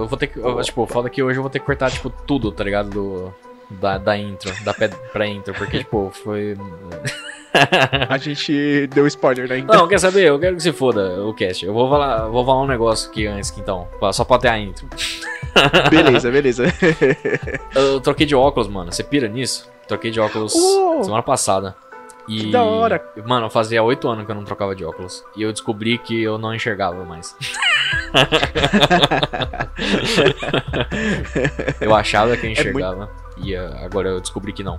eu vou ter que. eu, tipo, foda que hoje eu vou ter que cortar, tipo, tudo, tá ligado? Do, da, da intro, da pé pra intro, porque, tipo, foi. A gente deu spoiler, né? Então, Não, quer saber? Eu quero que se foda o cast. Eu vou falar, vou falar um negócio aqui antes, então. Só pra ter a intro. beleza, beleza. Eu troquei de óculos, mano. Você pira nisso? Troquei de óculos Oh! semana passada. E, Que da hora. Mano, fazia oito anos que eu não trocava de óculos. E eu descobri que eu não enxergava mais. eu achava que eu enxergava. E ah, agora eu descobri que não.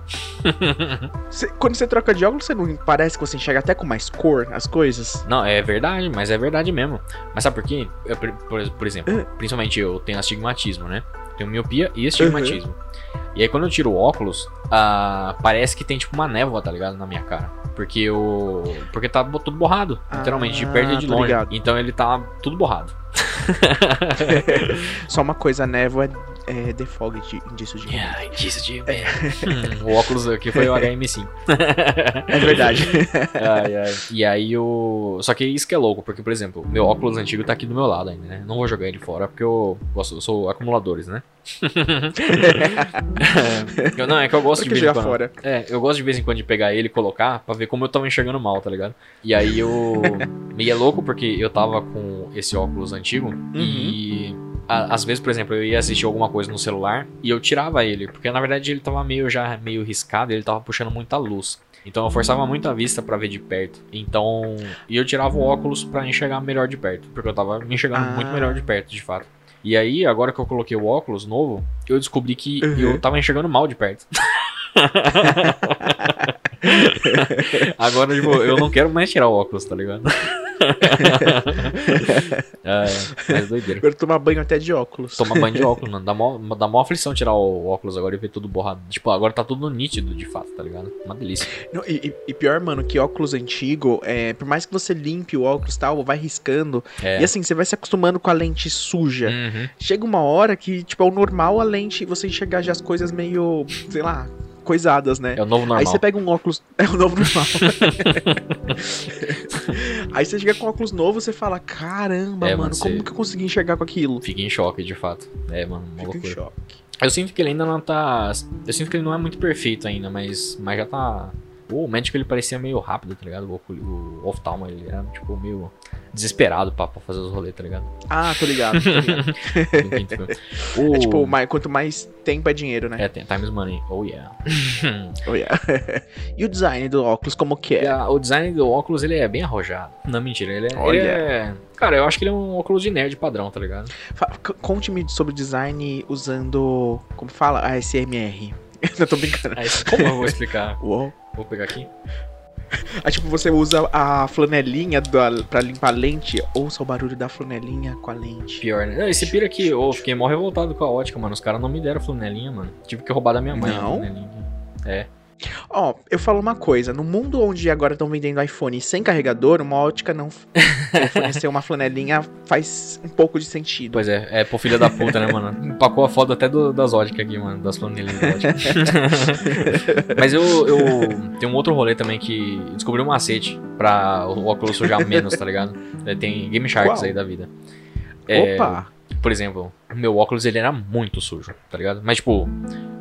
Cê- quando você troca de óculos, você não parece que você enxerga até com mais cor as coisas? Não, é verdade, mas é verdade mesmo. Mas sabe por quê? Eu, por, por- por exemplo, principalmente eu tenho astigmatismo, né? Tenho miopia e astigmatismo. E aí quando eu tiro o óculos, ah, parece que tem tipo uma névoa, tá ligado? Na minha cara. Porque eu. Porque tá tudo borrado. Literalmente, de Ah, perto e de longe. ligado. Então ele tá tudo borrado. Só uma coisa, a névoa é, é defog de indício de. Yeah, indício de. Hum, o óculos aqui foi o HM5. É verdade. Ai, ai. E aí o. Só que isso que é louco, porque, por exemplo, meu óculos antigo tá aqui do meu lado ainda, né? Não vou jogar ele fora porque eu gosto, eu sou acumuladores, né? eu, não, é que eu gosto Por de vez em quando. fora? É, eu gosto de vez em quando de pegar ele e colocar pra ver como eu tava enxergando mal, tá ligado? E aí eu. e é louco porque eu tava com esse óculos antigo e. a- Às vezes, por exemplo, eu ia assistir alguma coisa no celular e eu tirava ele, porque na verdade ele tava meio já meio riscado, e ele tava puxando muita luz. Então eu forçava muito a vista pra ver de perto. Então, e eu tirava o óculos pra enxergar melhor de perto, porque eu tava me enxergando Ah. muito melhor de perto, de fato. E aí, agora que eu coloquei o óculos novo, eu descobri que Uhum. eu tava enxergando mal de perto. Agora, tipo, eu não quero mais tirar o óculos, tá ligado? é, mas doideira. Eu tomar banho até de óculos. Tomar banho de óculos, mano. Dá mó, dá mó aflição tirar o óculos agora e ver tudo borrado. Tipo, agora tá tudo nítido, de fato, tá ligado? Uma delícia. Não, e, e- e pior, mano, que óculos antigo, é, por mais que você limpe o óculos e tal, vai riscando. É. E assim, você vai se acostumando com a lente suja. Uhum. Chega uma hora que, tipo, é o normal a lente você enxergar já as coisas meio, sei lá, coisadas, né? É o novo normal. Aí você pega um óculos. É o novo normal. Aí você chega com óculos novo você fala: caramba, É, mano, mano, como que eu consegui enxergar com aquilo? Fica em choque, de fato. É, mano, uma Fico em loucura. choque. Eu sinto que ele ainda não tá. Eu sinto que ele não é muito perfeito ainda, mas, mas já tá. O médico ele parecia meio rápido, tá ligado? O, o oftalmo ele era tipo meio desesperado pra, pra fazer os rolês, tá ligado? Ah, tô ligado. Tô ligado. Filme. O- é tipo, mais, quanto mais tempo é dinheiro, né? É, tem Times Money. Oh yeah. Oh, yeah. e o design do óculos, como que é? a- o design do óculos ele é bem arrojado. Não, mentira, ele é, Olha. ele é. Cara, eu acho que ele é um óculos de nerd padrão, tá ligado? Conte-me sobre design usando. Como fala? ASMR. Eu tô brincando. Aí, como eu vou explicar? Uou. Vou pegar aqui. Aí, tipo, você usa a flanelinha da, pra limpar a lente. Ouça o barulho da flanelinha com a lente. Pior, né? Não, esse pira aqui, eu fiquei mó revoltado com a ótica, mano. Os caras não me deram flanelinha, mano. Tive que roubar da minha mãe a Não? flanelinha. É. Ó, eu falo uma coisa. No mundo onde agora estão vendendo iPhone sem carregador, uma ótica não fornecer uma flanelinha faz um pouco de sentido. Pois é, é pro filho da puta, né, mano? Empacou a foto até do- das óticas aqui, mano. Das flanelinhas da ótica. Mas eu, eu tenho um outro rolê também que descobri um macete pra o óculos sujar menos, tá ligado? É, Tem Game Sharks Qual? aí da vida. É, Opa! por exemplo, meu óculos ele era muito sujo, tá ligado? Mas, tipo,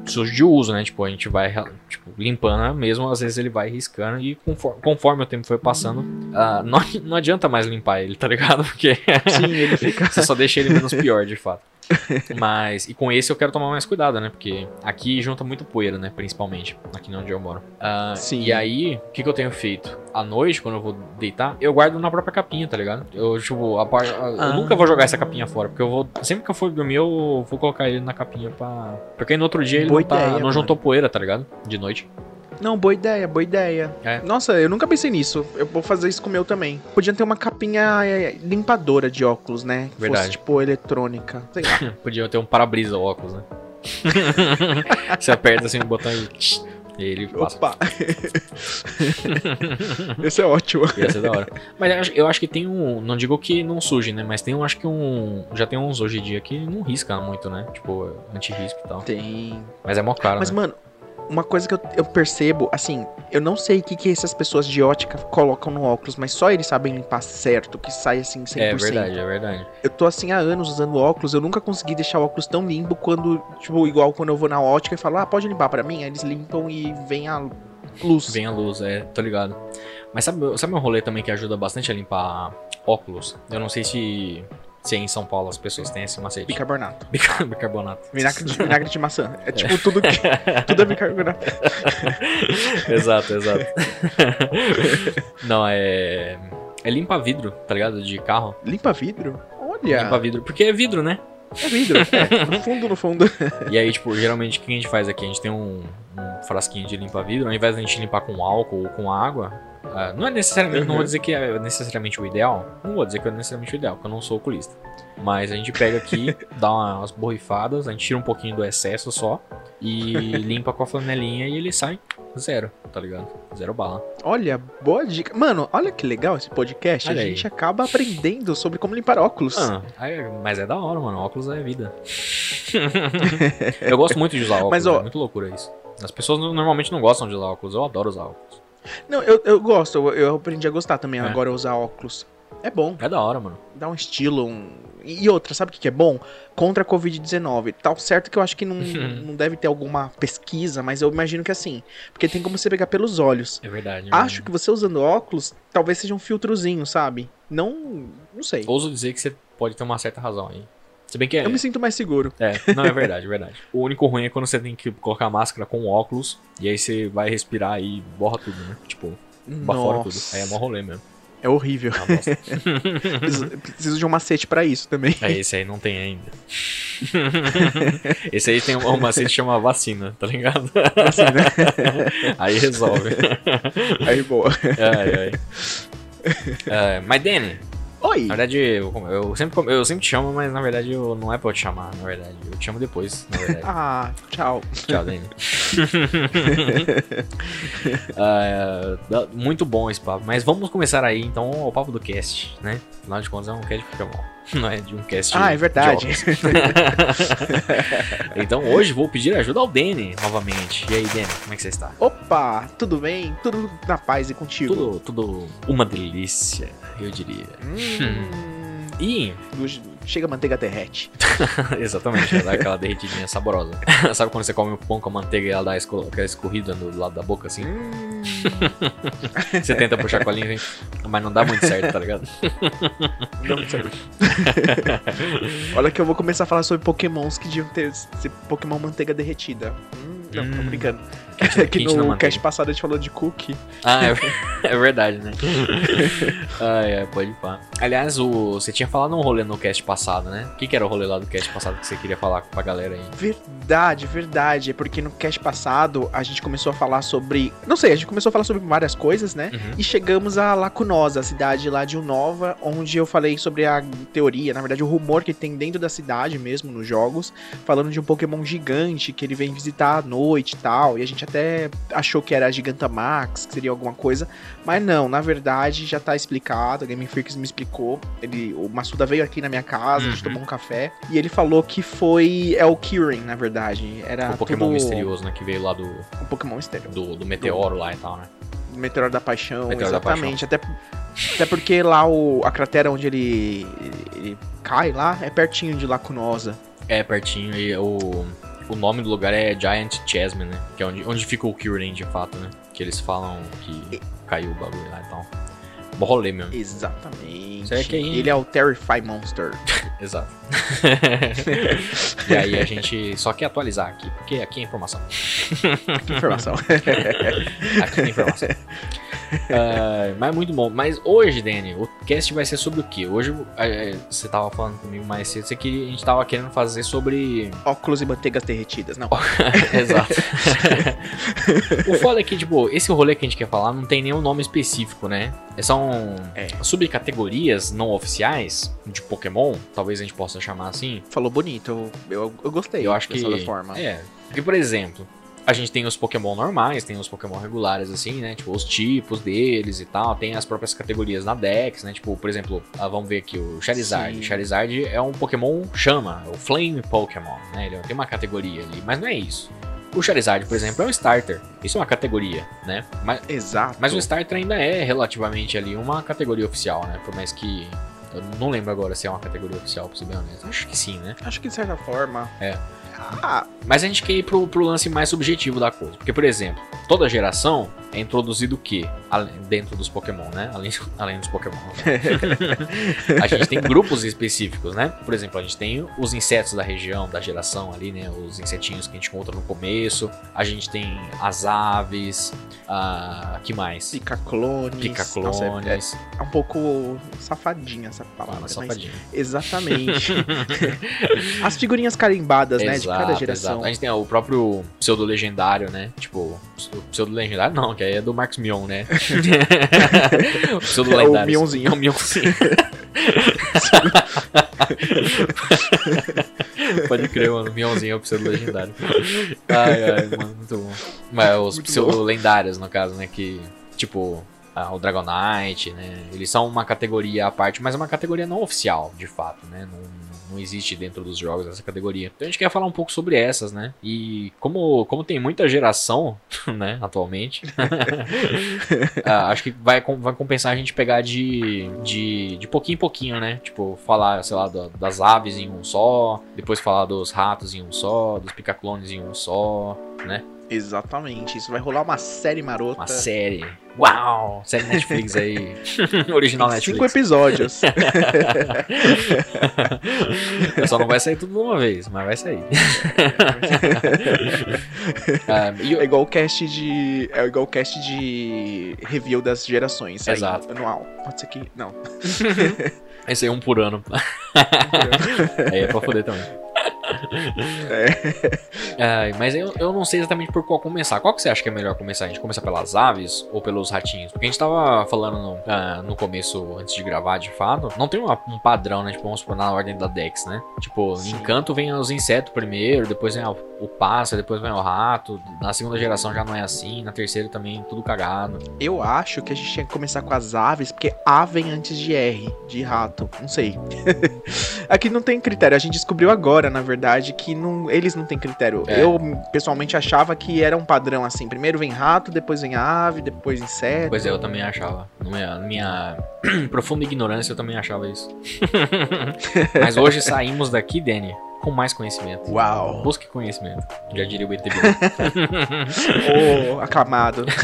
sujo de uso, né? Tipo, a gente vai tipo, limpando mesmo, às vezes ele vai riscando e conforme, conforme o tempo foi passando, ah, não, não adianta mais limpar ele, tá ligado? Porque Sim, ele fica. você só deixa ele menos pior, de fato. Mas, e com esse eu quero tomar mais cuidado, né? Porque aqui junta muito poeira, né? Principalmente, aqui onde eu moro. Ah, Sim. E aí, o que, que eu tenho feito? À noite, quando eu vou deitar, eu guardo na própria capinha, tá ligado? Eu, tipo, a eu Ah. nunca vou jogar essa capinha fora, porque eu vou. Sempre que eu for dormir, eu vou colocar ele na capinha pra. Porque aí no outro dia ele Boa não, tá, ideia, não juntou poeira, tá ligado? De noite. Não, boa ideia, boa ideia. É. Nossa, eu nunca pensei nisso. Eu vou fazer isso com o meu também. Podia ter uma capinha é, limpadora de óculos, né? Que Verdade. Fosse, tipo, eletrônica. Sei lá. Podia ter um para-brisa óculos, né? Você aperta assim o botão e. Ele passa. Opa! Esse é ótimo. Ia ser da hora. Mas eu acho, que tem um. Não digo que não suje, né? Mas tem um, acho que um. Já tem uns hoje em dia que não risca muito, né? Tipo, anti-risco e tal. Tem. Mas é mó caro, Mas, né? mano, uma coisa que eu, eu percebo, assim, eu não sei o que, que essas pessoas de ótica colocam no óculos, mas só eles sabem limpar certo, que sai assim 100%. É verdade, é verdade. Eu tô assim há anos usando óculos, eu nunca consegui deixar o óculos tão limpo quando, tipo, igual quando eu vou na ótica e falo, ah, pode limpar pra mim? Aí eles limpam e vem a luz. Vem a luz, é, tô ligado. Mas sabe, sabe um rolê também que ajuda bastante a limpar óculos? Eu não sei se, se em São Paulo as pessoas têm esse macete. Bicarbonato. Bica- Bicarbonato. Vinagre de, vinagre de maçã. É tipo tudo que. tudo é bicarbonato. exato, exato. não, é. É limpa vidro, tá ligado? De carro. Limpa vidro? Olha. Limpa vidro. Porque é vidro, né? É vidro. É, no fundo, no fundo. E aí, tipo, geralmente o que a gente faz aqui? A gente tem um, um frasquinho de limpa vidro, ao invés da gente limpar com álcool ou com água. Ah, não é necessariamente, não vou dizer que é necessariamente o ideal. Não vou dizer que é necessariamente o ideal, porque eu não sou oculista. Mas a gente pega aqui, dá umas borrifadas, a gente tira um pouquinho do excesso só e limpa com a flanelinha e ele sai zero, tá ligado? Zero bala. Olha, boa dica. Mano, olha que legal esse podcast. Olha a aí. gente acaba aprendendo sobre como limpar óculos. Ah, aí- mas é da hora, mano. Óculos é vida. eu gosto muito de usar óculos, Mas, ó- é muito loucura isso. As pessoas no- normalmente não gostam de usar óculos, eu adoro usar óculos. Não, eu, eu gosto. Eu, eu aprendi a gostar também É. agora usar óculos. É bom. É da hora, mano. Dá um estilo. Um... E outra, sabe o que que é bom? Contra a Covid-19. Tá certo que eu acho que não, não deve ter alguma pesquisa, mas eu imagino que assim. Porque tem como você pegar pelos olhos. É verdade. Acho que você usando óculos, talvez seja um filtrozinho, sabe? Não. Não sei. Ouso dizer que você pode ter uma certa razão aí. Se bem que é. Eu me sinto mais seguro. É, não, é verdade, é verdade. O único ruim é quando você tem que colocar máscara com óculos e aí você vai respirar e borra tudo, né? Tipo, borra fora tudo. Aí é mó rolê mesmo. É horrível. Bosta. preciso, preciso de um macete pra isso também. É, esse aí não tem ainda. esse aí tem uma, uma macete que chama vacina, tá ligado? Né? Aí resolve. Aí, boa. Ai, ai. É, mas Danny, Oi! na verdade, eu, eu sempre, eu sempre te chamo, mas na verdade eu, não é pra eu te chamar, na verdade. Eu te chamo depois, na verdade. Ah, tchau. Tchau, Danny. Ah, é, muito bom esse papo. Mas vamos começar aí, então, o papo do cast, né? Afinal de contas, é um cast de Pokémon. Não é de um cast Ah, é de verdade. então, hoje vou pedir ajuda ao Danny, novamente. E aí, Danny, como é que você está? Opa, tudo bem? Tudo na paz e contigo? Tudo, tudo uma delícia, eu diria. Hum, E, chega a manteiga derrete. exatamente, ela dá aquela derretidinha saborosa. Sabe quando você come um pão com a manteiga e ela dá esco- aquela escorrida no lado da boca, assim? Hum, Você tenta puxar com a linha, mas não dá muito certo, tá ligado? não me serve. Olha que eu vou começar a falar sobre pokémons que deviam ter esse Pokémon manteiga derretida. Hum, não, tô Hum. brincando. Quente- que no manteiga. cast passado a gente falou de cookie. Ah, é, é verdade, né? Ai, é, pode pá. Aliás, o, você tinha falado um rolê no cast passado, né? O que, que era o rolê lá do cast passado que você queria falar pra galera aí? Verdade, verdade. É porque no cast passado a gente começou a falar sobre. Não sei, a gente começou a falar sobre várias coisas, né? Uhum. E chegamos a Lacunosa, a cidade lá de Unova, onde eu falei sobre a teoria, na verdade, o rumor que tem dentro da cidade mesmo, nos jogos, falando de um Pokémon gigante que ele vem visitar à noite e tal. E a gente até achou que era a Gigantamax, que seria alguma coisa. Mas não, na verdade já tá explicado, a Game Freaks me explicou. Ele, o Massuda veio aqui na minha casa, a gente Uhum. tomou um café. E ele falou que foi. É o Kyurem, na verdade. Era o Pokémon tudo misterioso, né? Que veio lá do, Um Pokémon mistério. do, do meteoro lá e tal, né? Meteoro da Paixão, Meteoro da exatamente. Até, até porque lá o, a cratera onde ele, ele cai lá é pertinho de Lacunosa. É, pertinho. E o, o nome do lugar é Giant Chasm, né? Que é onde, onde fica o Kyurem de fato, né? Que eles falam que caiu o bagulho lá e tal. Bom rolê mesmo. Exatamente. É que aí- Ele é o Terrify Monster. Exato. e aí a gente só quer atualizar aqui, porque aqui é informação. Que informação. Aqui tem informação. Ah, mas muito bom. Mas hoje, Danny, o cast vai ser sobre o quê? Hoje eh, você tava falando comigo mais cedo, você que a gente tava querendo fazer sobre. Óculos e manteigas derretidas. Não. Exato. o foda é que, tipo, esse rolê que a gente quer falar não tem nenhum nome específico, né? São É. subcategorias não oficiais de Pokémon, talvez a gente possa chamar assim. Falou bonito. Eu, eu, eu gostei. Eu acho que. forma. É. Porque, por exemplo, a gente tem os Pokémon normais, tem os Pokémon regulares, assim, né? Tipo, os tipos deles e tal. Tem as próprias categorias na Dex, né? Tipo, por exemplo, ah, vamos ver aqui o Charizard. Sim. O Charizard é um Pokémon chama, é o Flame Pokémon, né? Ele tem uma categoria ali, mas não é isso. O Charizard, por exemplo, é um starter. Isso é uma categoria, né? Mas, Exato. mas o starter ainda é relativamente ali uma categoria oficial, né? Por mais que. Eu não lembro agora se é uma categoria oficial, pra ser bem honesto. Acho que sim, né? Acho que de certa forma. É. Ah, Mas a gente quer ir pro, pro lance mais subjetivo da coisa. Porque, por exemplo, toda geração é introduzido o quê? Além- Dentro dos Pokémon, né? Além, além dos Pokémon. a gente tem grupos específicos, né? Por exemplo, a gente tem os insetos da região, da geração ali, né? Os insetinhos que a gente encontra no começo. A gente tem as aves. Ah, que mais? pica-clones. Nossa, é- Pica-clones. É, um pouco safadinha essa palavra. Ah, mas safadinho. Exatamente. As figurinhas carimbadas, né? De cada geração. exato. A gente tem o próprio pseudo-legendário, né? Tipo, o pseudo-legendário não, que aí é do Marcos Mion, né? o pseudo-lendário. É o Mionzinho. É o Mionzinho. Pode crer, mano. O Mionzinho é o pseudo-legendário. Ai, ai, mano, muito bom. Mas os Muito pseudo-lendários, no caso, né? Que, tipo, ah, o Dragonite, né? Eles são uma categoria à parte, mas é uma categoria não oficial, de fato, né? Não, não existe dentro dos jogos essa categoria. Então a gente quer falar um pouco sobre essas, né? E como, como tem muita geração, né, atualmente, ah, acho que vai, vai compensar a gente pegar de, de, de pouquinho em pouquinho, né? Tipo, falar, sei lá, da- das aves em um só, depois falar dos ratos em um só, dos picaclones em um só, né? Exatamente. Isso vai rolar uma série marota. Uma série. Uau! Série Netflix aí. Original Cinco Netflix. episódios. Só não vai sair tudo de uma vez, mas vai sair. Ah, e É igual o cast de. É igual o cast de review das gerações. Exato. Anual. Pode ser que. Não. esse aí é um por ano. aí é pra foder também. Ai, mas eu, eu não sei exatamente por qual começar. Qual que você acha que é melhor começar? A gente começa pelas aves ou pelos ratinhos? Porque a gente tava falando no, ah, no começo, antes de gravar, de fato, não tem uma- um padrão, né? Tipo, vamos supor, na ordem da Dex, né? Tipo, Sim. em canto vem os insetos primeiro, depois vem o, o pássaro, depois vem o rato. Na segunda geração já não é assim, na terceira também tudo cagado. Eu acho que a gente tinha que começar com as aves, porque A vem antes de R, de rato. Não sei. Aqui não tem critério. A gente descobriu agora, na verdade, que não, eles não têm critério. É. Eu, pessoalmente, achava que era um padrão assim. Primeiro vem rato, depois vem ave, depois inseto. Pois é, eu também achava. Na minha, na minha profunda ignorância, eu também achava isso. Mas hoje saímos daqui, Danny, com mais conhecimento. Uau! Busque conhecimento. Já diria o ET. Ô, aclamado.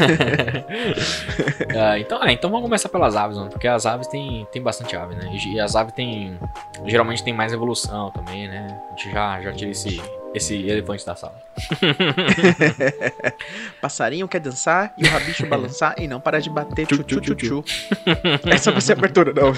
Ah, então, ah, então vamos começar pelas aves, mano, porque as aves tem, tem bastante ave, né? E, as aves tem. Geralmente tem mais evolução também, né? A gente já, já tira esse, esse elefante da sala. Passarinho quer dançar e o rabicho balançar e não parar de bater tchu, tchu tchu tchu. Essa vai ser a abertura, não.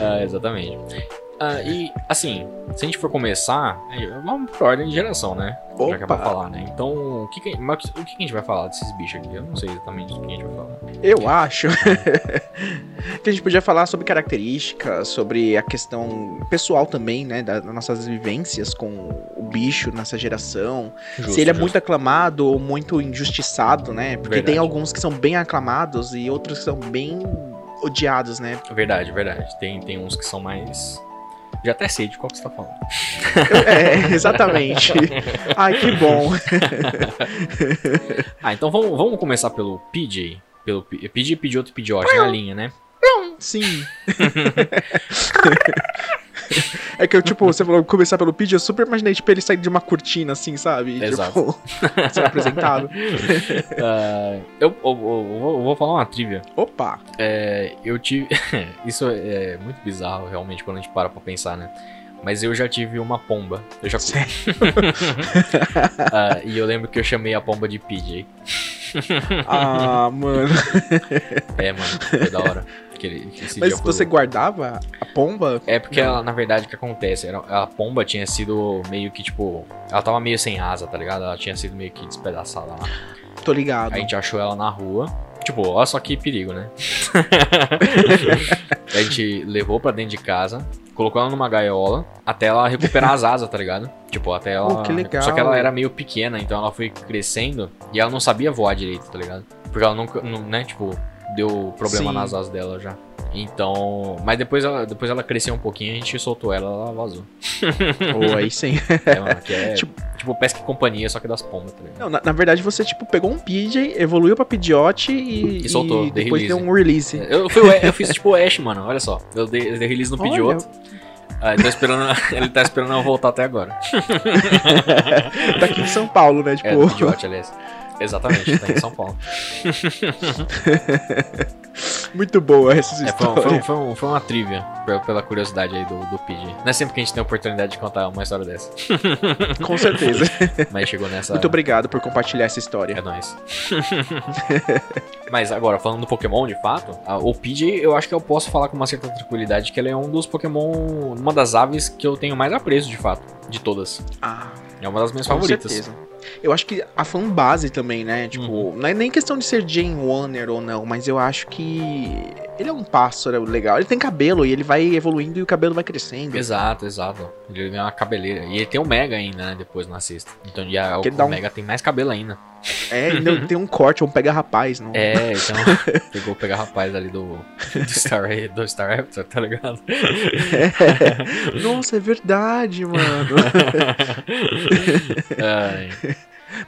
Ah, exatamente. Ah, e, assim, se a gente for começar, vamos por ordem de geração, né? Já que é pra Opa. falar, né? Então, o que, que, mas o que que a gente vai falar desses bichos aqui? Eu não sei exatamente do que a gente vai falar. Eu acho que a gente podia falar sobre características, sobre a questão pessoal também, né? Das nossas vivências com o bicho nessa geração. Justo, se ele é justo. muito aclamado ou muito injustiçado, né? Porque Verdade. tem alguns que são bem aclamados e outros que são bem odiados, né? Verdade, verdade. Tem, tem uns que são mais. Já até sei de qual que você tá falando. É, exatamente. Ai, que bom. Ah, então vamos, vamos começar pelo PJ. Pelo PJ, Pidgeotto e Pidgeot na linha, né? Sim. É que eu, tipo, você falou começar pelo Pidgey, eu super imaginei, tipo, ele sair de uma cortina, assim, sabe? Exato. Tipo, ser apresentado. Ah, eu, eu- eu- eu vou- falar uma trivia. Opa! É, eu tive. Isso é muito bizarro, realmente, quando a gente para pra pensar, né? Mas eu já tive uma pomba. Eu já Sério? Ah, e eu lembro que eu chamei a pomba de PJ. Ah, mano. É, mano, foi da hora. Aquele, esse Mas dia foi você guardava a pomba? É porque ela, na verdade, o que acontece? Era, a pomba tinha sido meio que, tipo. Ela tava meio sem asa, tá ligado? Ela tinha sido meio que despedaçada lá. Tô ligado. A gente achou ela na rua. Tipo, olha só que perigo, né? a gente levou pra dentro de casa, colocou ela numa gaiola, até ela recuperar as asas, tá ligado? Tipo, até ela. Oh, que legal. Só que ela era meio pequena, então ela foi crescendo e ela não sabia voar direito, tá ligado? Porque ela nunca, não, né, tipo, deu problema Sim. nas asas dela já. Então. Mas depois ela, depois ela cresceu um pouquinho, a gente soltou ela, ela vazou. Ou aí sim. É, mano, que é, Tipo- Tipo, pesca e companhia, só que das pombas, tá ligado? Não, na, na verdade você, tipo, pegou um PJ, evoluiu pra Pidgeot e, E soltou, e depois release. deu um release. Eu, fui eu fiz tipo o Ash, mano, olha só. Eu dei, eu dei release no Pidgeotto. Ah, tô esperando, ele tá esperando eu voltar até agora. Tá aqui em São Paulo, né? Tipo, É, Pidgeot, aliás. Exatamente, tá em São Paulo. muito boa essa É, foi, história. foi, foi, um- foi uma trivia, pela, curiosidade aí do, do PG. Não é sempre que a gente tem a oportunidade de contar uma história dessa. Com certeza. Mas chegou nessa. Muito obrigado por compartilhar essa É história. nóis. Mas agora, falando do Pokémon de fato, a- o PJ eu acho que eu posso falar com uma certa tranquilidade que ele é um dos Pokémon. Uma das aves que eu tenho mais apreço de fato, de todas. Ah, É uma das minhas com favoritas. certeza. Eu acho que a fanbase também, né? Tipo, Uhum. não é nem questão de ser Jane Warner ou não, mas eu acho que ele é um pássaro legal. Ele tem cabelo e ele vai evoluindo e o cabelo vai crescendo. Exato, exato. Ele ganha uma cabeleira. E ele tem o Mega ainda, né? Depois na sexta. Então e a, o, o um- Mega tem mais cabelo ainda. É, ainda tem um corte, um pega-rapaz, não? É, então pegou pegar rapaz ali do, do Star do Star Raptor, tá ligado? Nossa, é verdade, mano. Ai,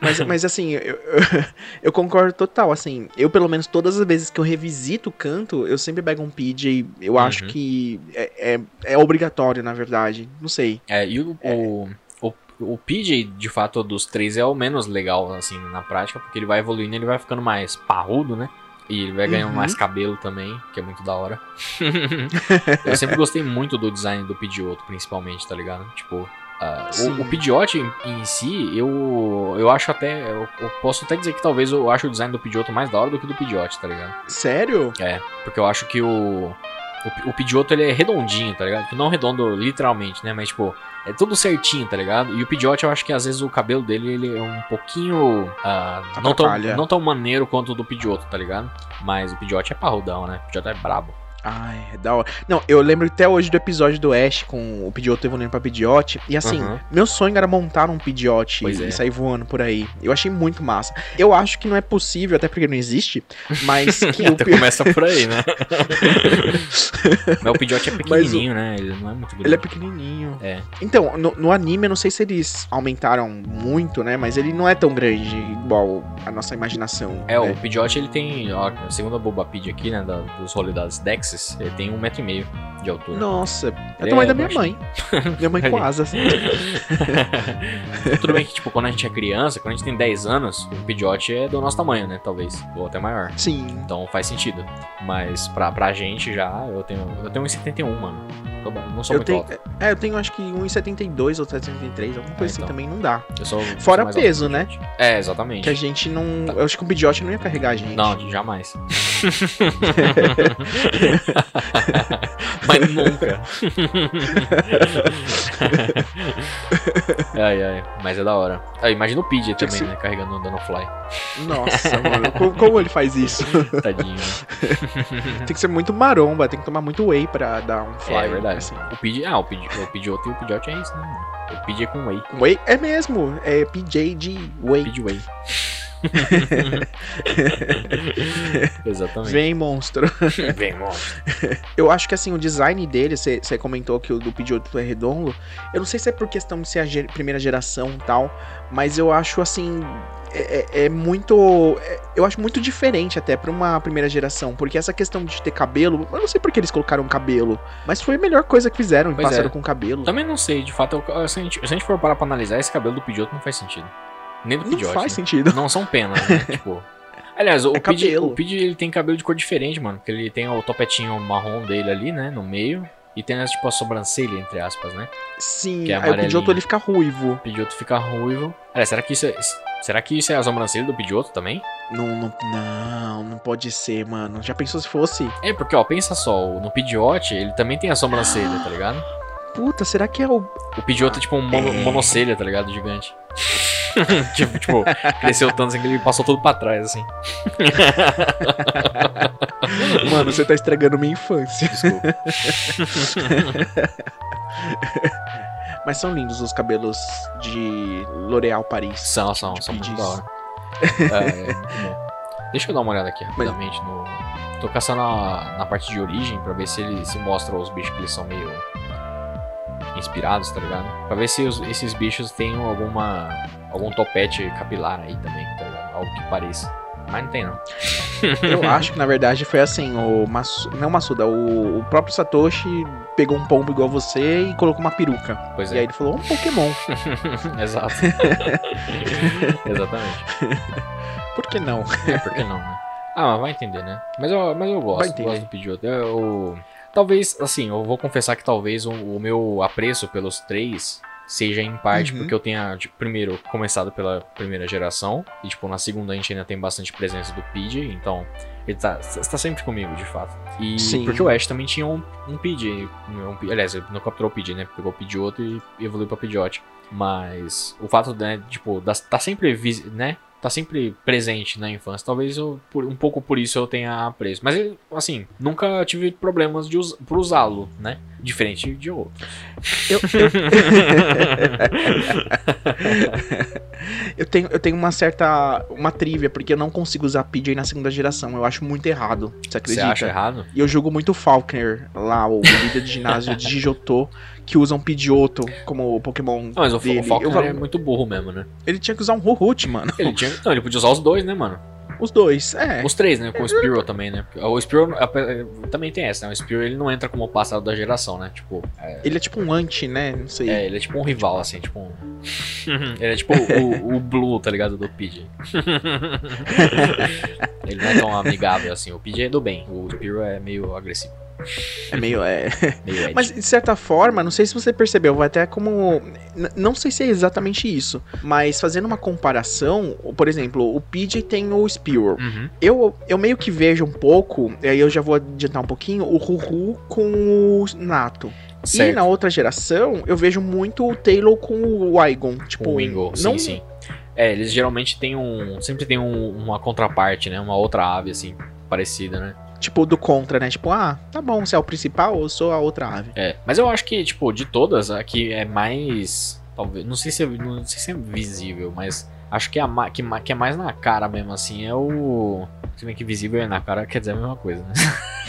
Mas, mas assim, eu, eu, concordo total. Assim, eu, pelo menos, todas as vezes que eu revisito o canto, eu sempre pego um PJ. Eu acho Uhum. que é, é, é obrigatório, na verdade. Não sei. É, e o, o, o, o PJ, de fato, dos três é o menos legal, assim, na prática, porque ele vai evoluindo, ele vai ficando mais parrudo, né? E ele vai ganhando Uhum. mais cabelo também, que é muito da hora. eu sempre gostei muito do design do Pidgeotto, principalmente, tá ligado? Tipo, Sim. o, o Pidgeot em, em si, eu, eu acho até. Eu, eu posso até dizer que talvez eu acho o design do Pidgeotto mais da hora do que do Pidgeot, tá ligado? Sério? É, porque eu acho que o. O, o Pidgeotto ele é redondinho, tá ligado? Não redondo literalmente, né? Mas tipo, é tudo certinho, tá ligado? E o Pidgeot eu acho que às vezes o cabelo dele ele é um pouquinho. ah, não, tão, não tão maneiro quanto o do Pidgeotto, tá ligado? Mas o Pidgeot é parrudão, né? O Pidgeotto é brabo. Ai, é da hora. Não, eu lembro até hoje do episódio do Ash com o Pidgeotto evoluindo pra Pidgeot. E assim, Uhum. meu sonho era montar um Pidgeot Pois e é. sair voando por aí. Eu achei muito massa. Eu acho que não é possível, até porque não existe, mas que o Até Pi- começa por aí, né? Mas o Pidgeot é pequenininho, né? Ele não é muito grande. Ele é pequenininho. É. Então, no, no anime, eu não sei se eles aumentaram muito, né? Mas ele não é tão grande igual a nossa imaginação. É, o né? Pidgeot ele tem, ó, segundo a Bulbapedia aqui, né, da- dos rolê das Dexes, ele tem um metro e meio de altura. Nossa, é Ele o tamanho é da minha mãe. minha mãe com asas. Tudo bem que, tipo, quando a gente é criança, quando a gente tem 10 anos, o Pidgeot é do nosso tamanho, né, talvez, ou até maior. Sim. Então faz sentido. Mas pra, pra gente já, eu tenho, eu tenho 1,71, mano. Tô bom, não sou Eu tenho, alto. é, eu tenho acho que 1,72 ou 73, alguma coisa É, assim então. também não dá. Eu sou, Fora sou peso, o né? É, exatamente. Que a gente não. Eu acho que um Pidgeot não ia carregar a gente. Não, jamais. Mas nunca. ai, ai. Mas é da hora. Ah, imagina o Pidgey também, ser- né? Carregando dando fly. Nossa, mano. Como, como ele faz isso? Tadinho. tem que ser muito maromba, tem que tomar muito whey pra dar um fly. é, é verdade. Assim. O Pidgey. Ah, o Pidgey, o Pidgeotto e o Pidgeot é isso, né? O Pidgey com Whey. Whey é mesmo, é PJ de whey. Pidgey. Exatamente. Vem, monstro. Vem, monstro. Eu acho que assim, o design dele, você comentou que o do Pidgeotto é redondo. Eu não sei se é por questão de ser a ge- primeira geração e tal, mas eu acho assim. É, é- é muito. é- eu acho muito diferente até pra uma primeira geração. Porque essa questão de ter cabelo. Eu não sei por que eles colocaram cabelo. Mas foi a melhor coisa que fizeram em Pois pássaro é. com cabelo. Também não sei, de fato, eu- se a, gente, se a gente for parar pra analisar, esse cabelo do Pidgeotto não faz sentido. Nem do Não Pidgeot. faz né? sentido. Não são penas, né? tipo. Aliás, o É cabelo. o Pidgey, ele tem cabelo de cor diferente, mano. Porque ele tem o topetinho marrom dele ali, né? No meio. E tem, tipo, a sobrancelha, entre aspas, né? Sim, Que é aí o Pidgeotto ele fica ruivo. O Pidgeotto fica ruivo. Aliás, será que isso é... Será que isso é a sobrancelha do Pidgeotto também? Não, não, não, não pode ser, mano. Já pensou se fosse? É, porque, ó, pensa só. No Pidgeot, ele também tem a sobrancelha, tá ligado? Puta, será que é o. O Pidgeotto é tipo um mono, É. monocelha, tá ligado? Gigante. tipo, tipo, cresceu tanto assim que ele passou tudo pra trás, assim. Mano, você tá estragando minha infância. Desculpa. Mas são lindos os cabelos de L'Oréal Paris. São, são, são muito da hora. É, é. Deixa eu dar uma olhada aqui rapidamente no. Tô caçando na, na parte de origem pra ver se ele se mostra os bichos que eles são meio. Inspirados, tá ligado? Pra ver se os- esses bichos têm alguma. algum topete capilar aí também, tá ligado? Algo que pareça. Mas não tem não. Eu acho que na verdade foi assim, o Masu... não o Masuda, o... o próprio Satoshi pegou um pombo igual você e colocou uma peruca. Pois E aí é. ele falou, um Pokémon. Exato. Exatamente. Por que não? É, por que não, né? Ah, mas vai entender, né? Mas eu, mas eu Vai gosto, entender. gosto do Pidgeotto. Eu, eu- talvez, assim, eu vou confessar que talvez o, o meu apreço pelos três seja em parte Uhum. porque eu tenha, tipo, primeiro, começado pela primeira geração. E, tipo, na segunda a gente ainda tem bastante presença do Pidgey, então ele tá, tá sempre comigo, de fato. E Sim. porque o Ash também tinha um, um Pidgey. Um, aliás, ele não capturou o Pidgey, né? Pegou o Pidgeotto e evoluiu pra Pidgeot. Mas o fato, né, tipo, das- tá sempre, né? Tá sempre presente na infância. Talvez eu, por- um pouco por isso eu tenha apreço. Mas, assim, nunca tive problemas de us por usá-lo, né? Diferente de outros. Eu, eu tenho, eu tenho uma certa. uma trivia, porque eu não consigo usar PJ na segunda geração. Eu acho muito errado. Você Você acredita? acha errado? E eu jogo muito o Falkner, lá, o líder de ginásio de Jotô, que usa um Pidgeotto como o Pokémon Não, mas o, dele. o Falcon Eu falo, é muito burro mesmo, né? Ele tinha que usar um Hohut, mano. Ele tinha. Não, ele podia usar os dois, né, mano? Os dois, é. Os três, né? Com o Spearow também, né? O Spearow ape- também tem essa, né? O Spearow ele não entra como passado da geração, né? Tipo, é, Ele é tipo um anti, né? Não sei. é, ele é tipo um rival, assim, tipo um. ele é tipo o, o Blue, tá ligado? Do PJ. ele não é tão amigável assim. O PJ é do bem, o Spearow é meio agressivo. É meio. É. Meio Ed. Mas de certa forma, não sei se você percebeu, vai até como. Não sei se é exatamente isso, mas fazendo uma comparação, por exemplo, o PJ tem o Spearow. Uhum. Eu, eu meio que vejo um pouco, e aí eu já vou adiantar um pouquinho, o Ruhu com o Nato. E Certo. na outra geração, eu vejo muito o Taylor com o Wygon. Tipo, o Wingo, sim, não, sim. É, eles geralmente têm um. Sempre tem um- uma contraparte, né? Uma outra ave, assim, parecida, né? Tipo, do contra, né? Tipo, ah, tá bom, você é o principal, eu sou a outra ave. É, mas eu acho que, tipo, de todas, a que é mais. Talvez. Não sei se é, não sei se é visível, mas acho que, é a, que, que é mais na cara mesmo, assim, é o. Se bem que visível é na cara quer dizer a mesma coisa, né?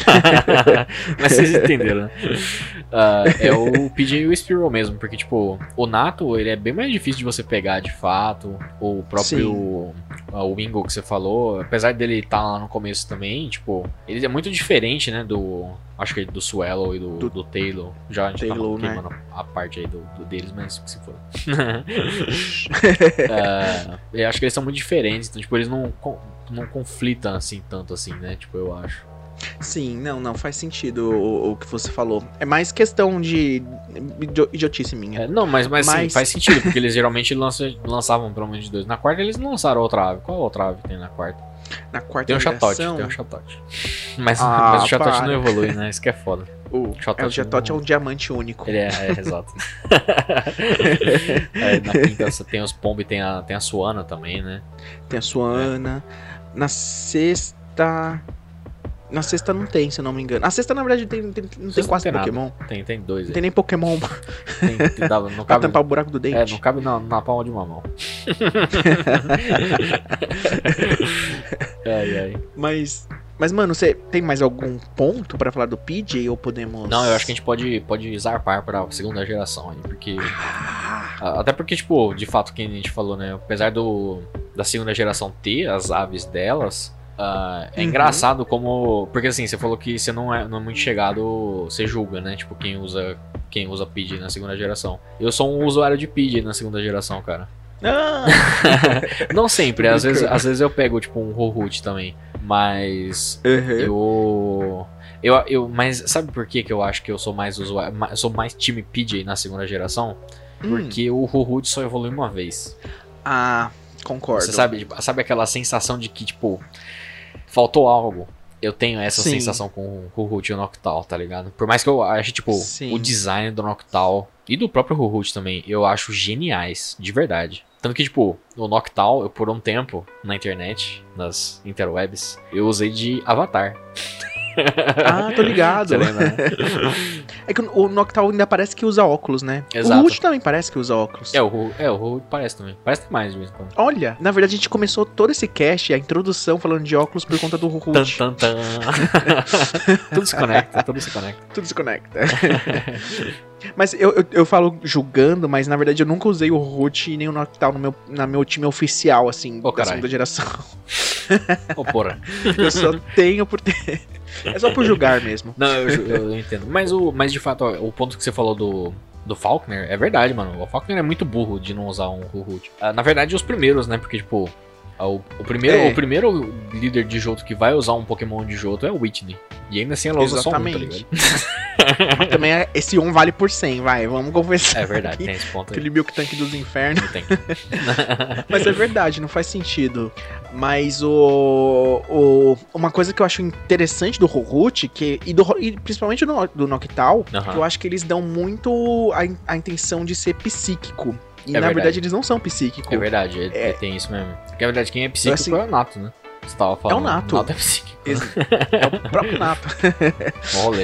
mas vocês entenderam, né? Ah, é o PJ e o Spearow mesmo, porque, tipo, o Nato, ele é bem mais difícil de você pegar de fato. O próprio. ah, o Wingo que você falou, apesar dele estar lá no começo também, tipo, ele é muito diferente, né, do. Acho que do Swallow e do, Do- do, Taylor. Já a gente Taylor, tá né? A parte aí do, do deles, mas se for. Ah, eu acho que eles são muito diferentes, então, tipo, eles não, não conflitam assim tanto assim, né? Tipo, eu acho. Sim, não, não, faz sentido o, o que você falou. É mais questão de idio- idiotice minha. É, não, mas, mas, sim, Mas- faz sentido, porque eles geralmente lançam, lançavam pelo menos dois. Na quarta eles não lançaram outra ave. Qual outra ave tem na quarta? Na quarta Tem um chatote, geração, tem um chatote. Mas, Ah, mas o chatote não evolui, né? Isso que é foda. o, Chatote é, é um diamante único. Ele é, é exato. É, na quinta você tem os Pombo e tem a, tem a Suana também, né? Tem a Suana. Na sexta. Na sexta não tem, se eu não me engano. Na sexta, na verdade, tem, tem- não tem quase não tem Pokémon. Tem, tem dois Não aí. tem nem Pokémon Tem, tem- dá- não pra cabe, tampar o buraco do dente. é, não cabe na, na palma de uma mão. ai, ai. Mas. Mas, mano, você tem mais algum ponto pra falar do PJ ou podemos. Não, eu acho que a gente pode, pode zarpar pra segunda geração aí, porque. Ah, a- Até porque, tipo, de fato, que a gente falou, né? Apesar do da segunda geração ter as aves delas. Ah, é Uhum. engraçado como. Porque assim, você falou que você não é, não é muito chegado, você julga, né? Tipo, quem usa quem usa PID na segunda geração. Eu sou um usuário de PID na segunda geração, cara. Ah, Não sempre, às vezes, às vezes eu pego, tipo, um Hohut também. Mas uhum. eu. Eu, eu, mas sabe por que, que eu acho que eu sou mais usuário? Eu sou mais time PJ na segunda geração? Hum. Porque o Hohut só evolui uma vez. Ah, concordo. Você sabe, sabe aquela sensação de que, tipo, faltou algo? Eu tenho essa Sim. sensação com o Hohut e o Noctal, tá ligado? Por mais que eu ache, tipo, Sim. o design do Noctal e do próprio Hohut também, eu acho geniais, de verdade. Tanto que, tipo, o Noctal, eu por um tempo, na internet, nas interwebs, eu usei de avatar. Ah, tô ligado. Né? É que o Noctal ainda parece que usa óculos, né? Exato. O Root também parece que usa óculos. É, o Ru- é, o parece também. Parece mais quando. Olha, na verdade a gente começou todo esse cast, a introdução falando de óculos por conta do Tan, Root. tan, tan. tudo se conecta, tudo se conecta. Tudo se conecta. mas eu, eu, eu falo julgando, mas na verdade eu nunca usei o Root e nem o Noctal no meu, na meu time oficial, assim, Ô, da segunda geração. Ô, porra. Eu só tenho por ter. É só por julgar mesmo. Não, eu, eu entendo. Mas, o, mas de fato, ó, o ponto que você falou do, do Faulkner é verdade, mano. O Faulkner é muito burro de não usar um Ruhut. Ah, na verdade, os primeiros, né? Porque, tipo, o, o primeiro, É. o primeiro líder de Johto que vai usar um Pokémon de Johto é o Whitney. E ainda assim ela usa só um, tá Exatamente. também é, esse 1 vale por 100, vai, vamos conversar. É verdade, tem esse ponto aí. Aquele Milk Tank dos infernos. Mas é verdade, não faz sentido. Mas o, o uma coisa que eu acho interessante do Rohut, que e, do, e principalmente do, do Noctal, Aham. que eu acho que eles dão muito a, a intenção de ser psíquico. E É na verdade. verdade eles não são psíquicos. É verdade, ele, É. tem isso mesmo. Porque, na verdade, quem é psíquico Assim- é o Nato, né? Você tava falando. É o Nato. O Nato é psíquico. Ex- É o próprio Nato. Rolê.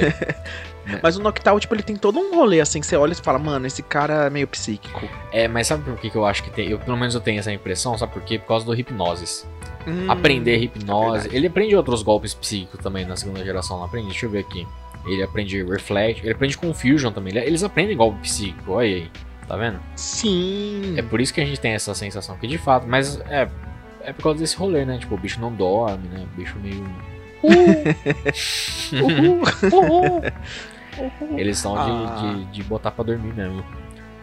Mas o Noctal, tipo, ele tem todo um rolê assim, que você olha e fala, mano, esse cara é meio psíquico. É, mas sabe por que, que eu acho que tem? Eu, pelo menos eu tenho essa impressão, sabe por quê? Por causa do hipnoses. Hum, aprender é hipnose. verdade. ele aprende outros golpes psíquicos também na segunda geração, não aprende? Deixa eu ver aqui. Ele aprende Reflect, ele aprende Confusion também. Ele- Eles aprendem golpe psíquico, olha aí. Tá vendo? Sim. É por isso que a gente tem essa sensação que de fato, mas é. É por causa desse rolê, né? Tipo, o bicho não dorme, né? O bicho meio. Uhul. Eles são de- Ah. de, de botar pra dormir mesmo.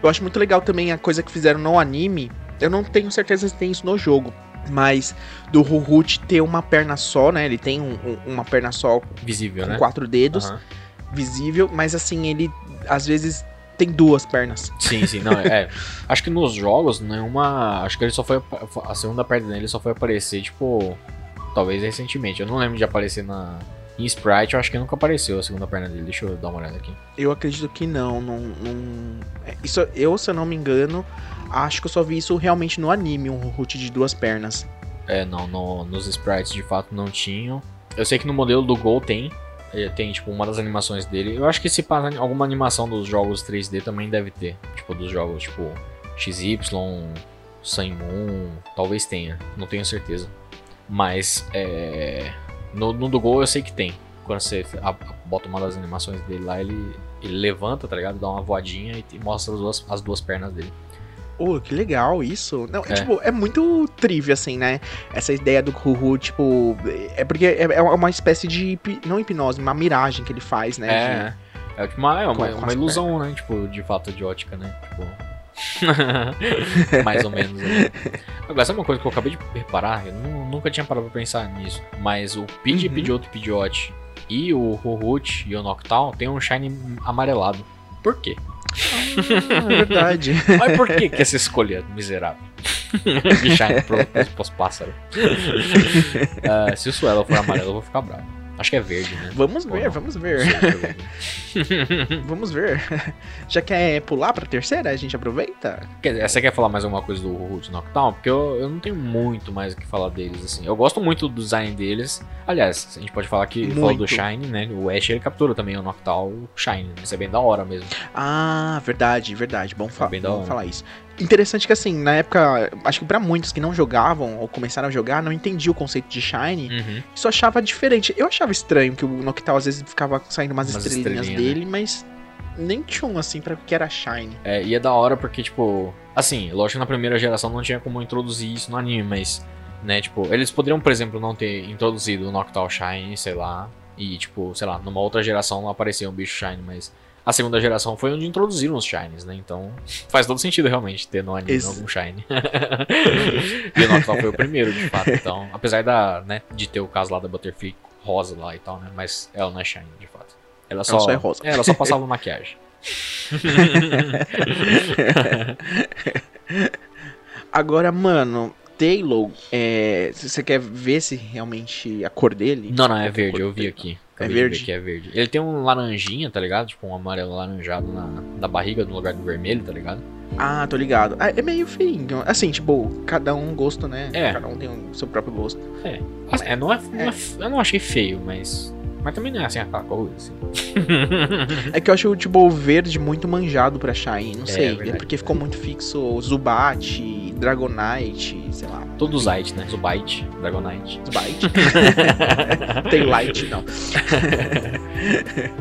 Eu acho muito legal também a coisa que fizeram no anime. Eu não tenho certeza se tem isso no jogo. Mas do Ruhut ter uma perna só, né? Ele tem um- um- uma perna só Visível, com né? quatro dedos, Aham. visível, mas assim, ele às vezes tem duas pernas. Sim, sim, não, é. Acho que nos jogos, nenhuma. Acho que ele só foi. A segunda perna dele só foi aparecer, tipo. Talvez recentemente. Eu não lembro de aparecer na. Em Sprite, eu acho que nunca apareceu a segunda perna dele. Deixa eu dar uma olhada aqui. Eu acredito que não, não, não- é, Isso, eu, se eu não me engano, acho que eu só vi isso realmente no anime, um Ruhut de duas pernas. É, não, no- nos sprites de fato não tinham. Eu sei que no modelo do Gol tem. eh, Tem, tipo, uma das animações dele. Eu acho que se passa alguma animação dos jogos 3D também deve ter. Tipo, dos jogos, tipo, XY, Sun Moon, talvez tenha. Não tenho certeza. Mas, é... No, no do Gol eu sei que tem. Quando você bota uma das animações dele lá, ele, ele levanta, tá ligado? Dá uma voadinha e, mostra as duas, as duas pernas dele. Oh, que legal isso. Não, é. É. tipo, é muito trivia, assim, né? Essa ideia do Ruhu, tipo. É porque é, é uma espécie de. Não hipnose, uma miragem que ele faz, né? É, é tipo uma, é uma, com uma ilusão, né? Tipo, de fato de ótica, né? Tipo. Mais ou menos. Né? Agora, sabe uma coisa que eu acabei de reparar? Eu nu- nunca tinha parado pra pensar nisso. Mas o Pidgey, Uhum. Pidgeotto, Pidgeot e o Ruhut e o Noctowl tem um shine amarelado. Por quê? Ah, é verdade. Mas por que, que essa escolha miserável? de shine pro, pros, pros pássaros. Ah, se o Suelo for amarelo, eu vou ficar bravo. Acho que é verde, né? Vamos Ou ver, não? vamos ver. Vamos ver. Já quer pular pra terceira? A gente aproveita? Quer dizer, você quer falar mais alguma coisa do Root Noctown? Porque eu, eu não tenho muito mais o que falar deles, assim. Eu gosto muito do design deles. Aliás, a gente pode falar que falou do. Shine, né? O Ash ele captura também o o Shine. né? Isso é bem da hora mesmo. Ah, verdade, verdade. Bom, fa bem da bom falar isso. Interessante que, assim, na época, acho que pra muitos que não jogavam ou começaram a jogar, não entendiam o conceito de Shine. Uhum. Isso achava diferente. Eu achava estranho que o Noctowl às vezes ficava saindo umas, Umas estrelinhas estrelinhas, dele, mas nem tinha um assim pra que era Shine. É, e é da hora porque, tipo, assim, lógico que na primeira geração não tinha como introduzir isso no anime, mas, né, tipo, eles poderiam, por exemplo, não ter introduzido o Noctowl Shine, sei lá, e, tipo, sei lá, numa outra geração não aparecia um bicho Shine, mas a segunda geração foi onde introduziram os Shines, né, então faz todo sentido realmente ter no anime algum Shine. e o Noctowl foi o primeiro, de fato, então, apesar da, né, de ter o caso lá da Butterfree rosa lá e tal, né, mas ela não é Shine, de fato. Ela só, só é rosa. ela só passava maquiagem. Agora, mano, Taylor, é, se você quer ver se realmente a cor dele. Não, não, é a verde, eu vi aqui. É Acabei ver verde? que é verde. Ele tem um laranjinha, tá ligado? Tipo um amarelo laranjado na, na barriga no lugar do vermelho, tá ligado? Ah, tô ligado. Ah, é meio feinho. Assim, tipo, cada um gosto, né? É. Cada um tem o seu próprio gosto. É, não é, não é- Eu não achei feio, mas. Mas também não é assim aquela coisa. Assim. É que eu acho tipo, o verde muito manjado pra Shine, não É, sei. É, verdade. porque ficou muito fixo o Zubat, Dragonite, sei lá. Todos Zite, né? Zubite, Dragonite. Zubat. Tem Light, não.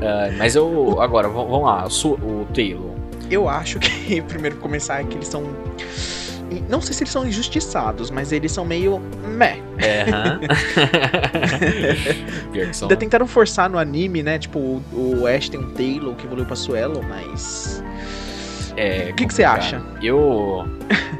Ah, mas eu. Agora, vamos lá. O, o Taylor. Eu acho que primeiro começar é que eles são. Não sei se eles são injustiçados, mas eles são meio. meh. É, aham. Pior que são. Ainda tentaram forçar no anime, né? Tipo, o, o Ash tem um Taylor que evoluiu pra Suelo, mas. É, O que que você acha? Eu.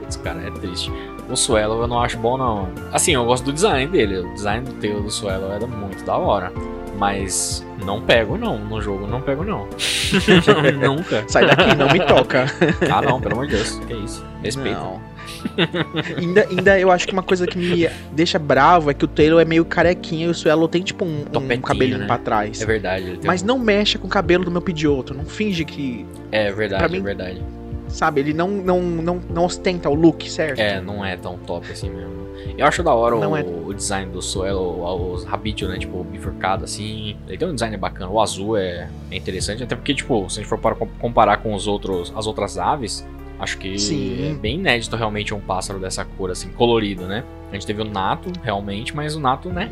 Putz, cara, é triste. O Suelo eu não acho bom, não. Assim, eu gosto do design dele. O design do Taylor do Suelo era muito da hora. Mas não pego, não. No jogo não pego, não. Nunca. Sai daqui, não me toca. Ah, não, pelo amor de Deus. Que isso? Respeita. Não. ainda, ainda eu acho que uma coisa que me deixa bravo é que o Taylor é meio carequinha e o Suelo tem tipo um, um cabelinho né? pra trás. É verdade. Mas um- não mexa com o cabelo do meu Pidgeotto. Não finge que. É verdade, pra mim- é verdade. Sabe, ele não, não, não, não ostenta o look, certo? É, não é tão top assim mesmo. Eu acho da hora o, é. o design do Suelo, os Rabitio, né? Tipo, bifurcado assim. Ele tem um design bacana. O azul é, é interessante, até porque, tipo, se a gente for para comparar com os outros, as outras aves, acho que Sim. é bem inédito realmente um pássaro dessa cor, assim, colorido, né? A gente teve o Nato, realmente, mas o Nato, né?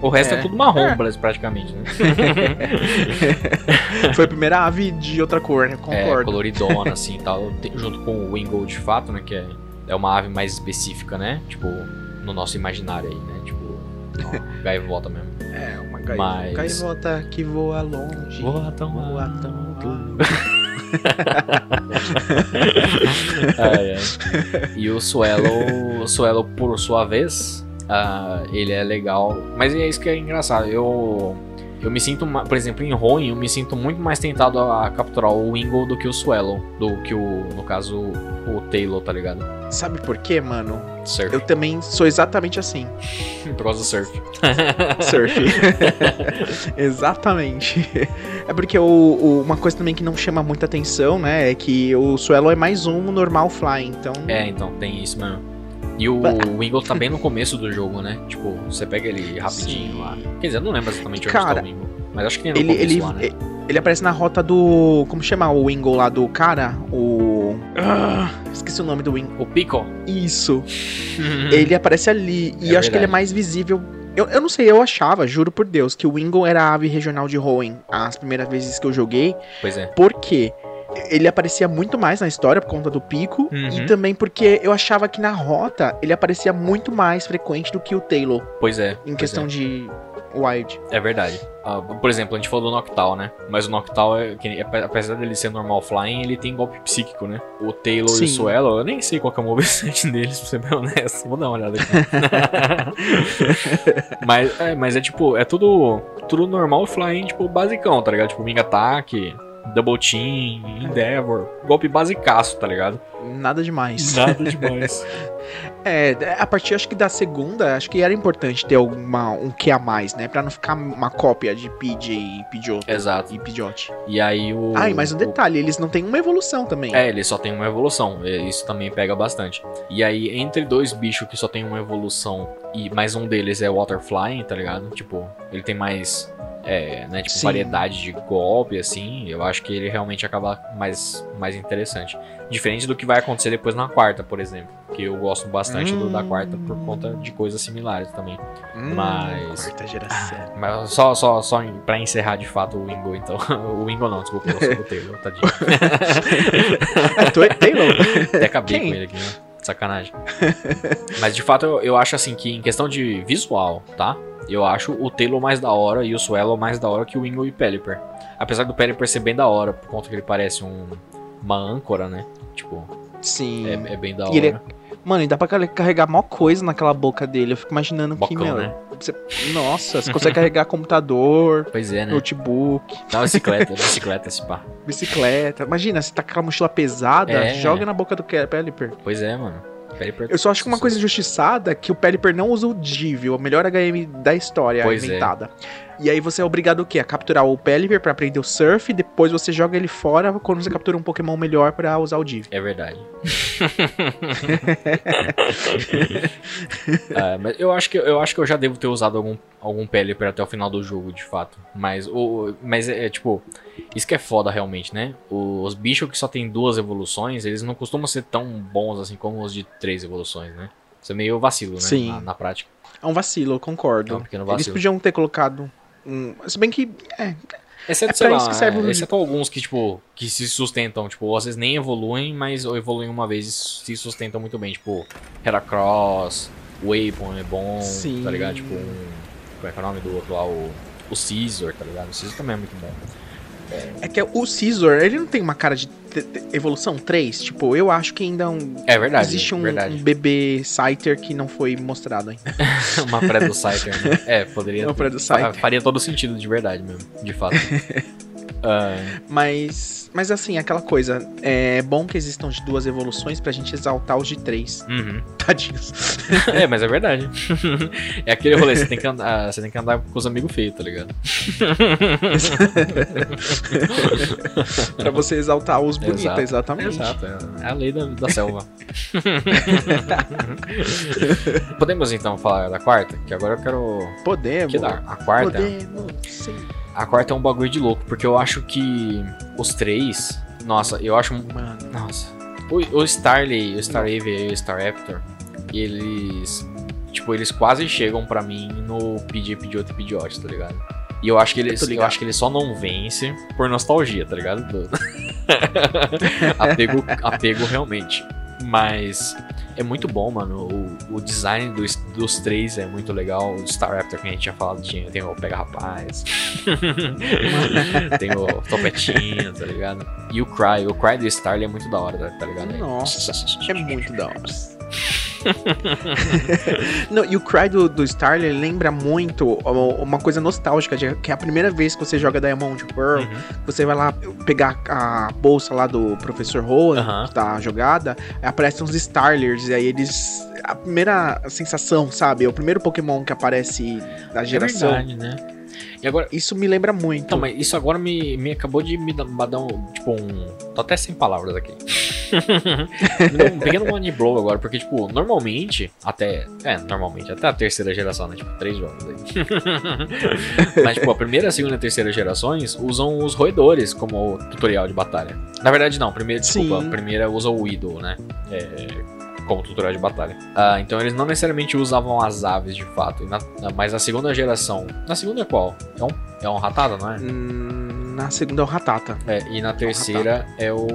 O resto é, É. tudo marrom, É. praticamente, né? Foi a primeira ave de outra cor, né? É, Concordo. coloridona, assim, tal. Junto com o Wingold, de fato, né? Que é, é uma ave mais específica, né? Tipo, no nosso imaginário aí, né? Tipo, ó, gaivota mesmo. É, uma gai- Mas- gaivota que voa longe. Voa tão voa tão alto. Ai, ai. E o Suelo, o Suelo, por sua vez, ah, ele é legal. Mas é isso que é engraçado. Eu, eu me sinto, por exemplo, em Roin, eu me sinto muito mais tentado a capturar o Wingle do que o Suelo. Do que o, no caso, o Taylor, tá ligado? Sabe por quê, mano? Surf. Eu também sou exatamente assim. Por causa do surf. Surf. exatamente. É porque o, o- uma coisa também que não chama muita atenção, né? É que o Suelo é mais um normal fly, então. É, então, tem isso mesmo. E o Wingle tá bem no começo do jogo, né? Tipo, você pega ele rapidinho Sim. lá. Quer dizer, eu não lembro exatamente onde Cara, tá o Wingle. Mas acho que tem no Ele, começo ele, lá, né? ele aparece na rota do. Como chama o Wingle lá do cara? O. Ah, esqueci o nome do Wingle. O Pico. Isso. Ele aparece ali. E É eu acho que ele é verdade. mais visível. Eu, eu não sei, eu achava, juro por Deus, que o Wingle era a ave regional de Hoenn as primeiras vezes que eu joguei. Pois é. Porque ele aparecia muito mais na história por conta do pico. Uhum. E também porque eu achava que na rota ele aparecia muito mais frequente do que o Taylor. Pois é. Em pois questão é. de Wild. É verdade. Ah, por exemplo, a gente falou do Noctowl, né? Mas o Noctowl, é, apesar dele ser normal flying, ele tem golpe psíquico, né? O Taylor e Sim. o Suelo, eu nem sei qual que é o moveset deles, pra ser bem honesto. Vou dar uma olhada aqui. mas, é, mas é tipo, é tudo, tudo normal flying, tipo, basicão, tá ligado? Tipo, Wing Attack, Double Team, Endeavor. Golpe basicaço, tá ligado? Nada demais. Nada demais. É, a partir acho que da segunda, acho que era importante ter alguma, um que a mais, né? Pra não ficar uma cópia de PJ e Pidgeotto. Exato. E Pidgeot. E aí o. Ah, e mais um o- detalhe, eles não têm uma evolução também. É, ele só tem uma evolução. Isso também pega bastante. E aí, entre dois bichos que só tem uma evolução e mais um deles é Water Flying, tá ligado? Tipo, ele tem mais. É, né, tipo, Sim. variedade de golpe, assim. Eu acho que ele realmente acaba mais, mais interessante. Diferente do que vai acontecer depois na quarta, por exemplo. Que eu gosto bastante do da Hum. quarta por conta de coisas similares também. Hum, mas- Quarta geração. Mas só, só, só pra encerrar de fato o Wingo, então. o Wingo não, desculpa, eu sou o Taylor, tadinho. É, tu é Taylor? Até acabei Quem? com ele aqui, né? Sacanagem. Mas de fato eu, eu acho assim que em questão de visual, tá? Eu acho o Taylor mais da hora e o Swallow mais da hora que o Wingle e o Pelipper. Apesar do Pelipper ser bem da hora, por conta que ele parece um, uma âncora, né? Tipo, Sim. é, é bem da E ele é- hora. Mano, e dá pra car- carregar mó coisa naquela boca dele. Eu fico imaginando que, Bocão, meu. né? você- nossa, você consegue carregar computador, Pois é, né? notebook, Dá uma bicicleta, bicicleta esse pá. bicicleta. Imagina, você tá com aquela mochila pesada, É. joga na boca do Pelipper. Pois é, mano. Pelipper. Eu só acho que uma coisa injustiçada é que o Pelipper não usa o Div, a melhor HM da história Pois é. E aí você é obrigado o quê? A capturar o Pelipper pra aprender o surf, depois você joga ele fora quando você captura um Pokémon melhor pra usar o Div. É verdade. é, mas eu acho, que, eu acho que eu já devo ter usado algum, algum Pelipper até o final do jogo, de fato. Mas, o, mas é, é tipo, isso que é foda realmente, né? Os bichos que só tem duas evoluções, eles não costumam ser tão bons assim como os de três evoluções, né? Isso é meio vacilo, né? Sim. Na, na prática. É um vacilo, eu concordo. É um pequeno vacilo. Eles podiam ter colocado. Um... Se bem que. É, Exceto, É sei lá, o- é, exceto alguns que, tipo, que se sustentam, tipo, às vezes nem evoluem, mas ou evoluem uma vez e se sustentam muito bem, tipo, Heracross, Waypon é bom, Sim. tá ligado? Tipo, um, como é que é o nome do outro lá, o, o Caesar, tá ligado? O Caesar também é muito bom. É que o Caesar, ele não tem uma cara de evolução 3? Tipo, eu acho que ainda é um. É verdade, Existe um, verdade. um bebê Scyther que não foi mostrado ainda. uma pré do Scyther, né? É, poderia... Uma pré do Scyther. Faria todo sentido, de verdade mesmo, de fato. Ah, Mas. Mas assim, aquela coisa. É bom que existam de duas evoluções pra gente exaltar os de três. uhum. Tadinhos. É, mas é verdade. é aquele rolê, você tem que andar, você tem que andar com os amigos feios, tá ligado? pra você exaltar os bonitos, Exato. exatamente. Exato, é a lei da, da selva. Podemos então falar da quarta? Que agora eu quero. Podemos. Que a quarta. Podemos, sim. A quarta é um bagulho de louco, porque eu acho que os três. Nossa, eu acho. Mano. Nossa. O, o Starly, o Starave e o Staraptor, eles. Tipo, eles quase chegam pra mim no Pidgey, Pidgeot e Pidgeot, tá ligado? E eu acho que eles, eu ligado. acho que eles só não vencem por nostalgia, tá ligado? Do- apego, apego realmente. Mas é muito bom, mano. O, o design dos, dos três é muito legal. O Staraptor que a gente tinha falado tinha, tem o Pega Rapaz. tem o Topetinho, tá ligado? E o Cry. O Cry do Starly é muito da hora, tá ligado? Nossa, é muito da hora. Não, e o Cry do, do Starly lembra muito uma coisa nostálgica, de- que é a primeira vez que você joga Diamond Pearl, Uhum. você vai lá pegar a bolsa lá do Professor Rowan, que tá jogada, aparecem uns Starlers, e aí eles. A primeira sensação, sabe? É o primeiro Pokémon que aparece da geração. É verdade, né? E agora. Isso me lembra muito. Então, mas isso agora me, me acabou de me dar, me dar um. Tipo, um. Tô até sem palavras aqui. um pequeno money blow agora, porque, tipo, normalmente, até. É, normalmente, até a terceira geração, né? Tipo, três jogos aí. mas, tipo, a primeira, a segunda e a terceira gerações usam os roedores como tutorial de batalha. Na verdade, não, primeira, desculpa, Sim. a primeira usa o Widow, né? É. Como tutorial de batalha. Ah, então eles não necessariamente usavam as aves de fato. Na- mas a segunda geração. Na segunda é qual? É um, é um ratada, não é? Hum, na segunda é o Ratata. É, e na terceira é o.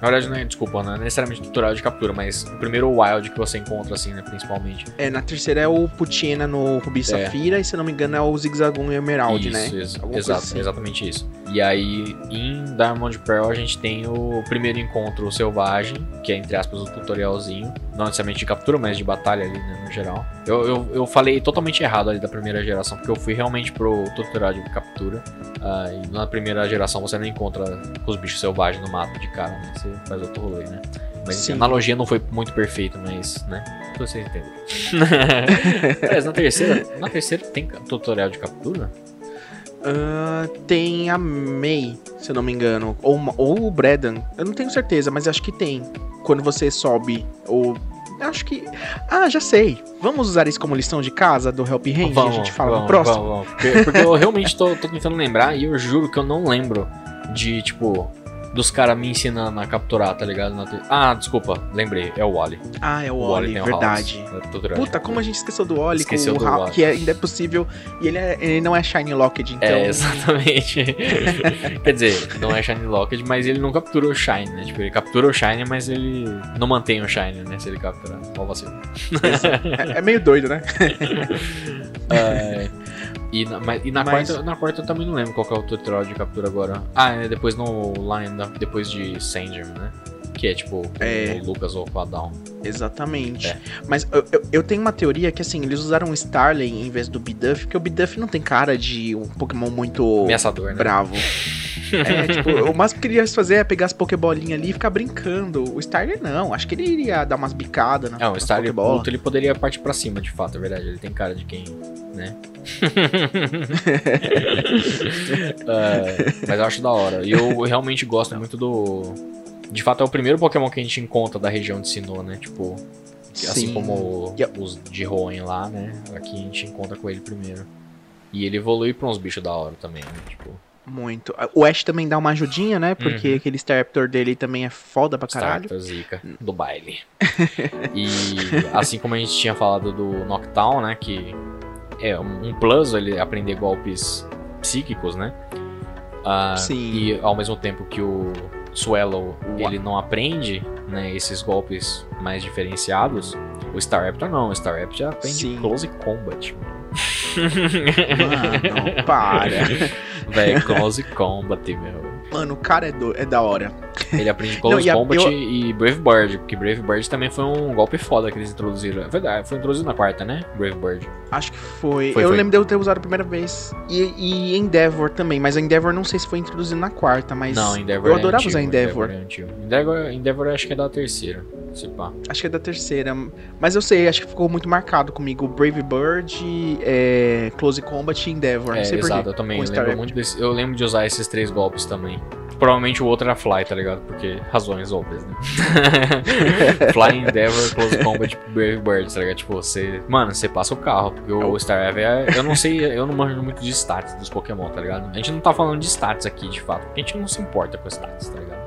Na verdade, não é, desculpa, não é necessariamente tutorial de captura, mas o primeiro wild que você encontra, assim, né, principalmente. É, na terceira é o Putina no Rubi É. Safira, e se não me engano é o Zigzagoon e Emerald, isso, né? Isso, Alguma exato, assim. exatamente isso. E aí, em Diamond Pearl, a gente tem o primeiro encontro selvagem, que é, entre aspas, o tutorialzinho. Não necessariamente de captura, mas de batalha ali, né, no geral. Eu, eu, eu falei totalmente errado ali da primeira geração, porque eu fui realmente pro tutorial de captura. Ah, e na primeira geração você não encontra os bichos selvagens no mato de cara, né? Você faz outro rolê, né? Mas Sim. a analogia não foi muito perfeita, mas, né? Vocês entendem. Mas na terceira, na terceira tem tutorial de captura? Ah, tem a May, se eu não me engano. Ou, ou o Bredan. Eu não tenho certeza, mas acho que tem. Quando você sobe. Ou. Acho que. Ah, já sei. Vamos usar isso como lição de casa do Help Hand? a gente fala no vamos, próximo. vamos, vamos. Porque, porque eu realmente tô, tô tentando lembrar e eu juro que eu não lembro de, tipo, dos caras me ensinando a capturar, tá ligado? Ah, desculpa, lembrei, é o Wally. Ah, é o O Wally, o verdade. É. Puta, como a gente esqueceu do Wally, com Esqueceu o do Wally. que é- ainda é possível. E ele, é- ele não é Shiny Locked, então. É, exatamente. Quer dizer, não é Shiny Locked, mas ele não captura o Shine, né? Tipo, ele captura o Shine, mas ele não mantém o Shine, né? Se ele capturar. Qual vacilo. é, é meio doido, né? É, e na, mas- e na Mas- quarta, na quarta eu também não lembro qual que é o tutorial de captura agora. Ah, é depois no Lion, da- depois de Sandgerm, né? Que é tipo É. o Lucas ou Down. Exatamente. É. Mas eu, eu, eu tenho uma teoria que, assim, eles usaram o Starly em vez do Biduff, porque o Biduff não tem cara de um Pokémon muito Ameaçador, né? bravo. É, tipo, o máximo que ele ia fazer é pegar as Pokébolinhas ali e ficar brincando. O Starly não, acho que ele iria dar umas bicadas na Não, o Starly Pokébola. puto, ele poderia partir pra cima, de fato, é verdade. Ele tem cara de quem, né? É, mas eu acho da hora. E eu realmente gosto muito do. De fato, é o primeiro Pokémon que a gente encontra da região de Sinnoh, né? Tipo, assim Sim. como E a- os de Hoenn lá, né? Aqui a gente encontra com ele primeiro. E ele evolui pra uns bichos da hora também, né? Tipo, Muito. O Ash também dá uma ajudinha, né? Porque Uhum. aquele Staraptor dele também é foda pra caralho. Starter Zika do baile. e assim como a gente tinha falado do Noctown, né? Que é um plus ele aprender golpes psíquicos, né? Ah, Sim. E ao mesmo tempo que o Swallow ele não aprende né, esses golpes mais diferenciados, o Staraptor não. O Staraptor já aprende Sim. Close Combat. Mano, para. Véi, Close Combat, meu. Mano, o cara é, do- é da hora. Ele aprende Close Não, Combat eu- e Brave Bird, porque Brave Bird também foi um golpe foda que eles introduziram. É verdade, foi introduzido na quarta, né? Brave Bird. Acho que foi. Foi, eu foi. lembro de eu ter usado a primeira vez. E, e Endeavor também, mas a Endeavor não sei se foi introduzido na quarta, mas. Não, Endeavor eu é adorava antigo, usar Endeavor. é antigo. Endeavor, Endeavor acho que é da terceira, se pá. Acho que é da terceira. Mas eu sei, acho que ficou muito marcado comigo. Brave Bird, é, Close Combat e Endeavor. É, não sei exato, eu também com lembro muito desse. Eu lembro de usar esses três golpes também. Provavelmente o outro era Fly, tá ligado? Porque razões óbvias, né? Fly, Endeavor, Close Combat, Brave Bird, tá ligado? Tipo, você. Mano, você passa o carro, porque o Star Ever é. Eu não sei, eu não manjo muito de stats dos Pokémon, tá ligado? A gente não tá falando de stats aqui, de fato, porque a gente não se importa com stats, tá ligado?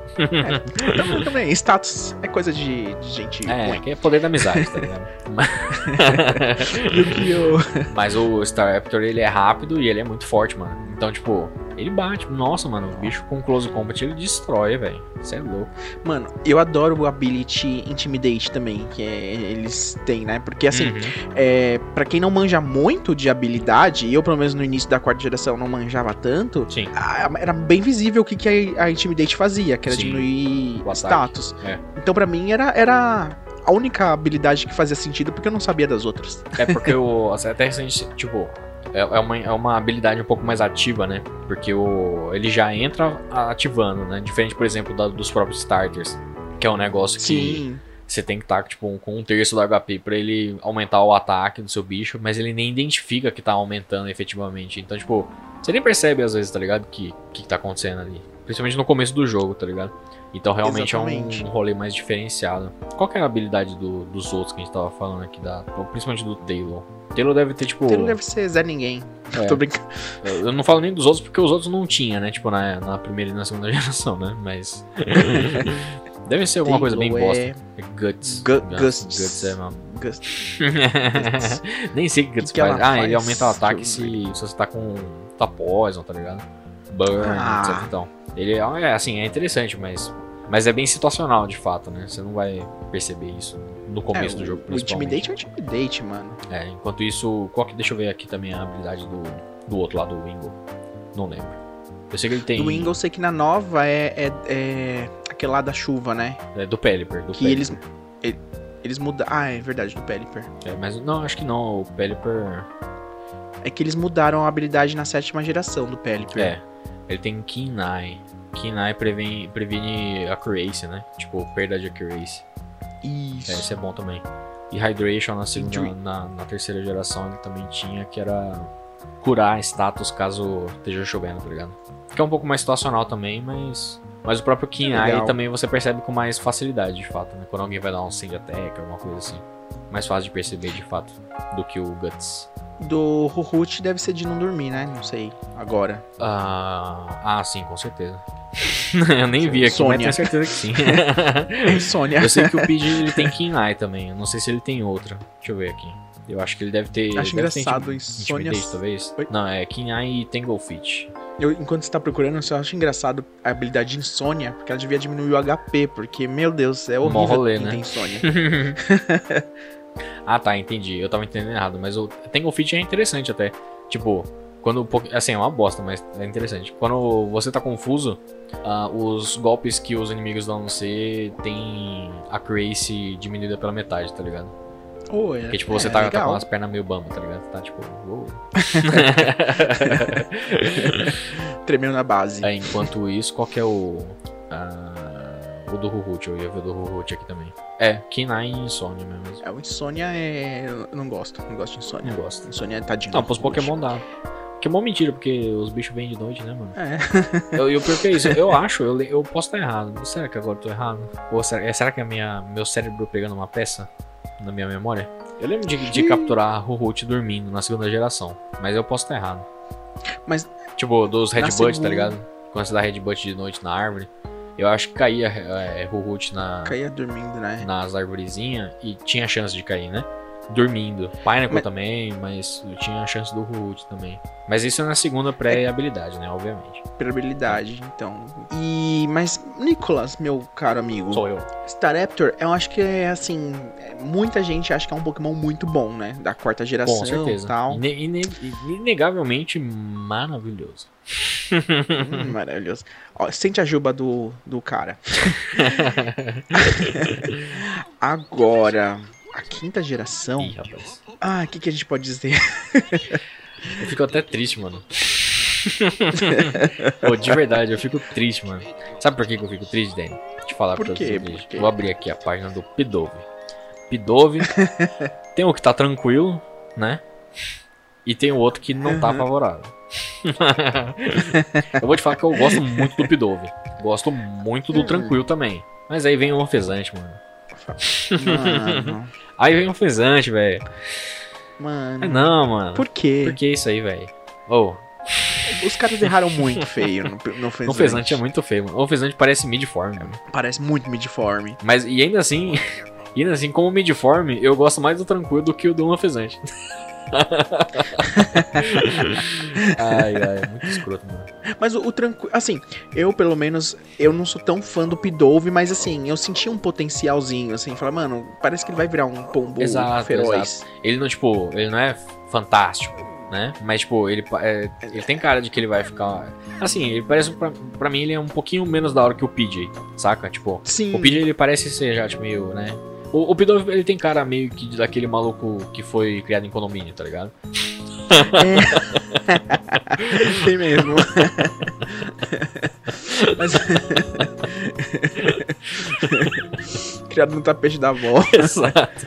Também, também, status é coisa de, de gente É, ruim. que é poder da amizade, tá ligado? Mas o Staraptor, ele é rápido e ele é muito forte, mano. Então, tipo, ele bate. Nossa, mano, o bicho com Close Combat, ele destrói, velho. Você é louco. Mano, eu adoro o Ability Intimidate também, que é- eles têm, né? Porque assim, Uhum. é, para quem não manja muito de habilidade, eu pelo menos no início da quarta geração não manjava tanto, Sim. a- era bem visível o que, que a, a Intimidate fazia, que era Sim, diminuir o status. é. Então pra mim era, era a única habilidade que fazia sentido, porque eu não sabia das outras. É porque o. Até recente, tipo. É é uma, é uma habilidade um pouco mais ativa, né? Porque o, ele já entra ativando, né? Diferente, por exemplo, da- dos próprios starters. Que é um negócio que Sim, você tem que estar tipo, com um terço do HP pra ele aumentar o ataque do seu bicho, mas ele nem identifica que tá aumentando efetivamente. Então, tipo, você nem percebe às vezes, tá ligado? Que que tá acontecendo ali. Principalmente no começo do jogo, tá ligado? Então realmente Exatamente. é um, rolê mais diferenciado. Qual que é a habilidade do- dos outros que a gente tava falando aqui, da, principalmente do Taylor? Taylor deve ter, tipo. ele deve ser Zé Ninguém. é, Tô brincando. eu não falo nem dos outros porque os outros não tinha, né? Tipo, na, na primeira e na segunda geração, né? Mas. deve ser alguma coisa bem Taylor bosta. é É Guts. Gu- Guts. Guts. Guts é, mano. Gus- Nem sei o que Guts que faz. ela Ah, ele faz? aumenta o ataque se, se você tá com. tá poison, tá ligado? Burn, Ah. etc. Então. Ele é, é, assim, é interessante, mas. Mas é bem situacional, de fato, né? Você não vai perceber isso no começo É, do jogo, O principalmente. Intimidate é o Intimidate, mano. É, enquanto isso, qual que, deixa eu ver aqui também a habilidade do, do outro lado, do Wingo. Não lembro. Eu sei que ele tem. Do Wingle, eu sei que na nova é, é, é aquele lá da chuva, né? É, do Pelipper. Do Que eles. e- Eles mudam. Ah, é verdade, do Pelipper. É, mas não, acho que não. O Pelipper. É que eles mudaram a habilidade na sétima geração do Pelipper. É. Ele tem Keen Eye. Keen Eye previne, previne accuracy, né? Tipo, perda de accuracy. Isso. É, esse é bom também. E Hydration na segunda, na, na terceira geração ele também tinha, que era curar status caso esteja chovendo, tá ligado? Que é um pouco mais situacional também, mas. Mas o próprio Keen É. Eye também você percebe com mais facilidade, de fato, né? Quando alguém vai dar um Sand Attack, alguma coisa assim. Mais fácil de perceber, de fato, do que o Guts. Do Ruhut deve ser de não dormir, né? Não sei. Agora. Ah, ah sim, com certeza. eu nem vi aqui, Sônia. mas tenho certeza que sim. Insônia. eu sei que o Pidgey ele tem Keen Eye também. Eu não sei se ele tem outra. Deixa eu ver aqui. Eu acho que ele deve ter. Acho deve ter engraçado intim- Insônia. Intimidate, talvez. Oi? Não, é Keen Eye e Tangle Fit. Eu, enquanto você tá procurando, eu só acho engraçado a habilidade de insônia, porque ela devia diminuir o HP, porque, meu Deus, é Mó horrível rolê, quem né? tem insônia. ah, tá, entendi. Eu tava entendendo errado. Mas o Tangle Fit é interessante até. Tipo, quando. Assim, é uma bosta, mas é interessante. Quando você tá confuso, ah, os golpes que os inimigos dão no C tem accuracy diminuída pela metade, tá ligado? Oh, é, Porque, tipo, você é tá, tá com as pernas meio bamba, tá ligado? Tá tipo. uou. Tremendo na base. É, enquanto isso, qual que é o. ah, o do Huhut, eu ia ver do Huhut aqui também. É, K9 e Insônia mesmo. É, o Insônia é. Eu não gosto, não gosto de Insônia. Não gosto. Insônia é tadinho. Não, pros Pokémon dá. Pokémon mentira, porque os bichos vêm de noite, né, mano? É. Eu, eu pior que é isso, eu acho, eu, eu posso estar errado. Será que agora eu tô errado? Ou será, será que é minha, meu cérebro pegando uma peça na minha memória? Eu lembro de, de capturar Huhut dormindo na segunda geração, mas eu posso estar errado. Mas. Tipo, dos Redbutt, tá segunda- ligado? Quando você dá Redbutt de noite na árvore, eu acho que caía é, Huhut na, Caía dormindo, né? nas arvorezinhas e tinha chance de cair, né? Dormindo. Pineapple Mas- também, mas tinha a chance do Huhut também. Mas isso é na segunda pré-habilidade, né? Obviamente. Probabilidade, então. E. Mas, Nicolas, meu caro amigo. Sou eu. Staraptor, eu acho que é assim. é, Muita gente acha que é um Pokémon muito bom, né? Da quarta geração Com certeza. e tal. Ine- ine- inegavelmente maravilhoso. Hum, maravilhoso. Ó, sente a juba do, do cara. Agora, a quinta geração. Ih, rapaz. Ah, o que, que a gente pode dizer? Eu fico até triste, mano. Pô, de verdade, eu fico triste, mano. Sabe por que que eu fico triste, Danny? Vou te falar Por pra quê? você. Por? Vou abrir aqui a página do Pidove. Pidove tem o que tá tranquilo, né? E tem o outro que não tá Uhum. favorável. eu vou te falar que eu gosto muito do Pidove. Gosto muito do Hum. tranquilo também. Mas aí vem o ofesante, mano. Mano. Aí vem o ofesante, velho. Mano. Não, mano. Por quê? Por que isso aí, velho? Ô, Os caras erraram muito feio no, no o Ofesante. ofesante é muito feio, mano. O ofesante parece midform, mano. Parece muito midform. Mas e ainda assim, e ainda assim, como midform, eu gosto mais do tranquilo do que o do ofesante. ai, ai, é muito escroto, mano. Mas o, o tranquilo. Assim, eu pelo menos. Eu não sou tão fã do Pidove, mas assim, eu senti um potencialzinho, assim. Falar, mano, parece que ele vai virar um pombo Exato, feroz. Ele não, tipo, ele não é fantástico, né? Mas, tipo, ele, é, ele tem cara de que ele vai ficar. Assim, ele parece, pra, pra mim, ele é um pouquinho menos da hora que o PJ, saca? Tipo, Sim. o PJ ele parece ser já, tipo, meio, né? O, o Pidove, ele tem cara meio que daquele maluco que foi criado em condomínio, tá ligado? Tem mesmo. Mas. Criado no tapete da avó. Exato.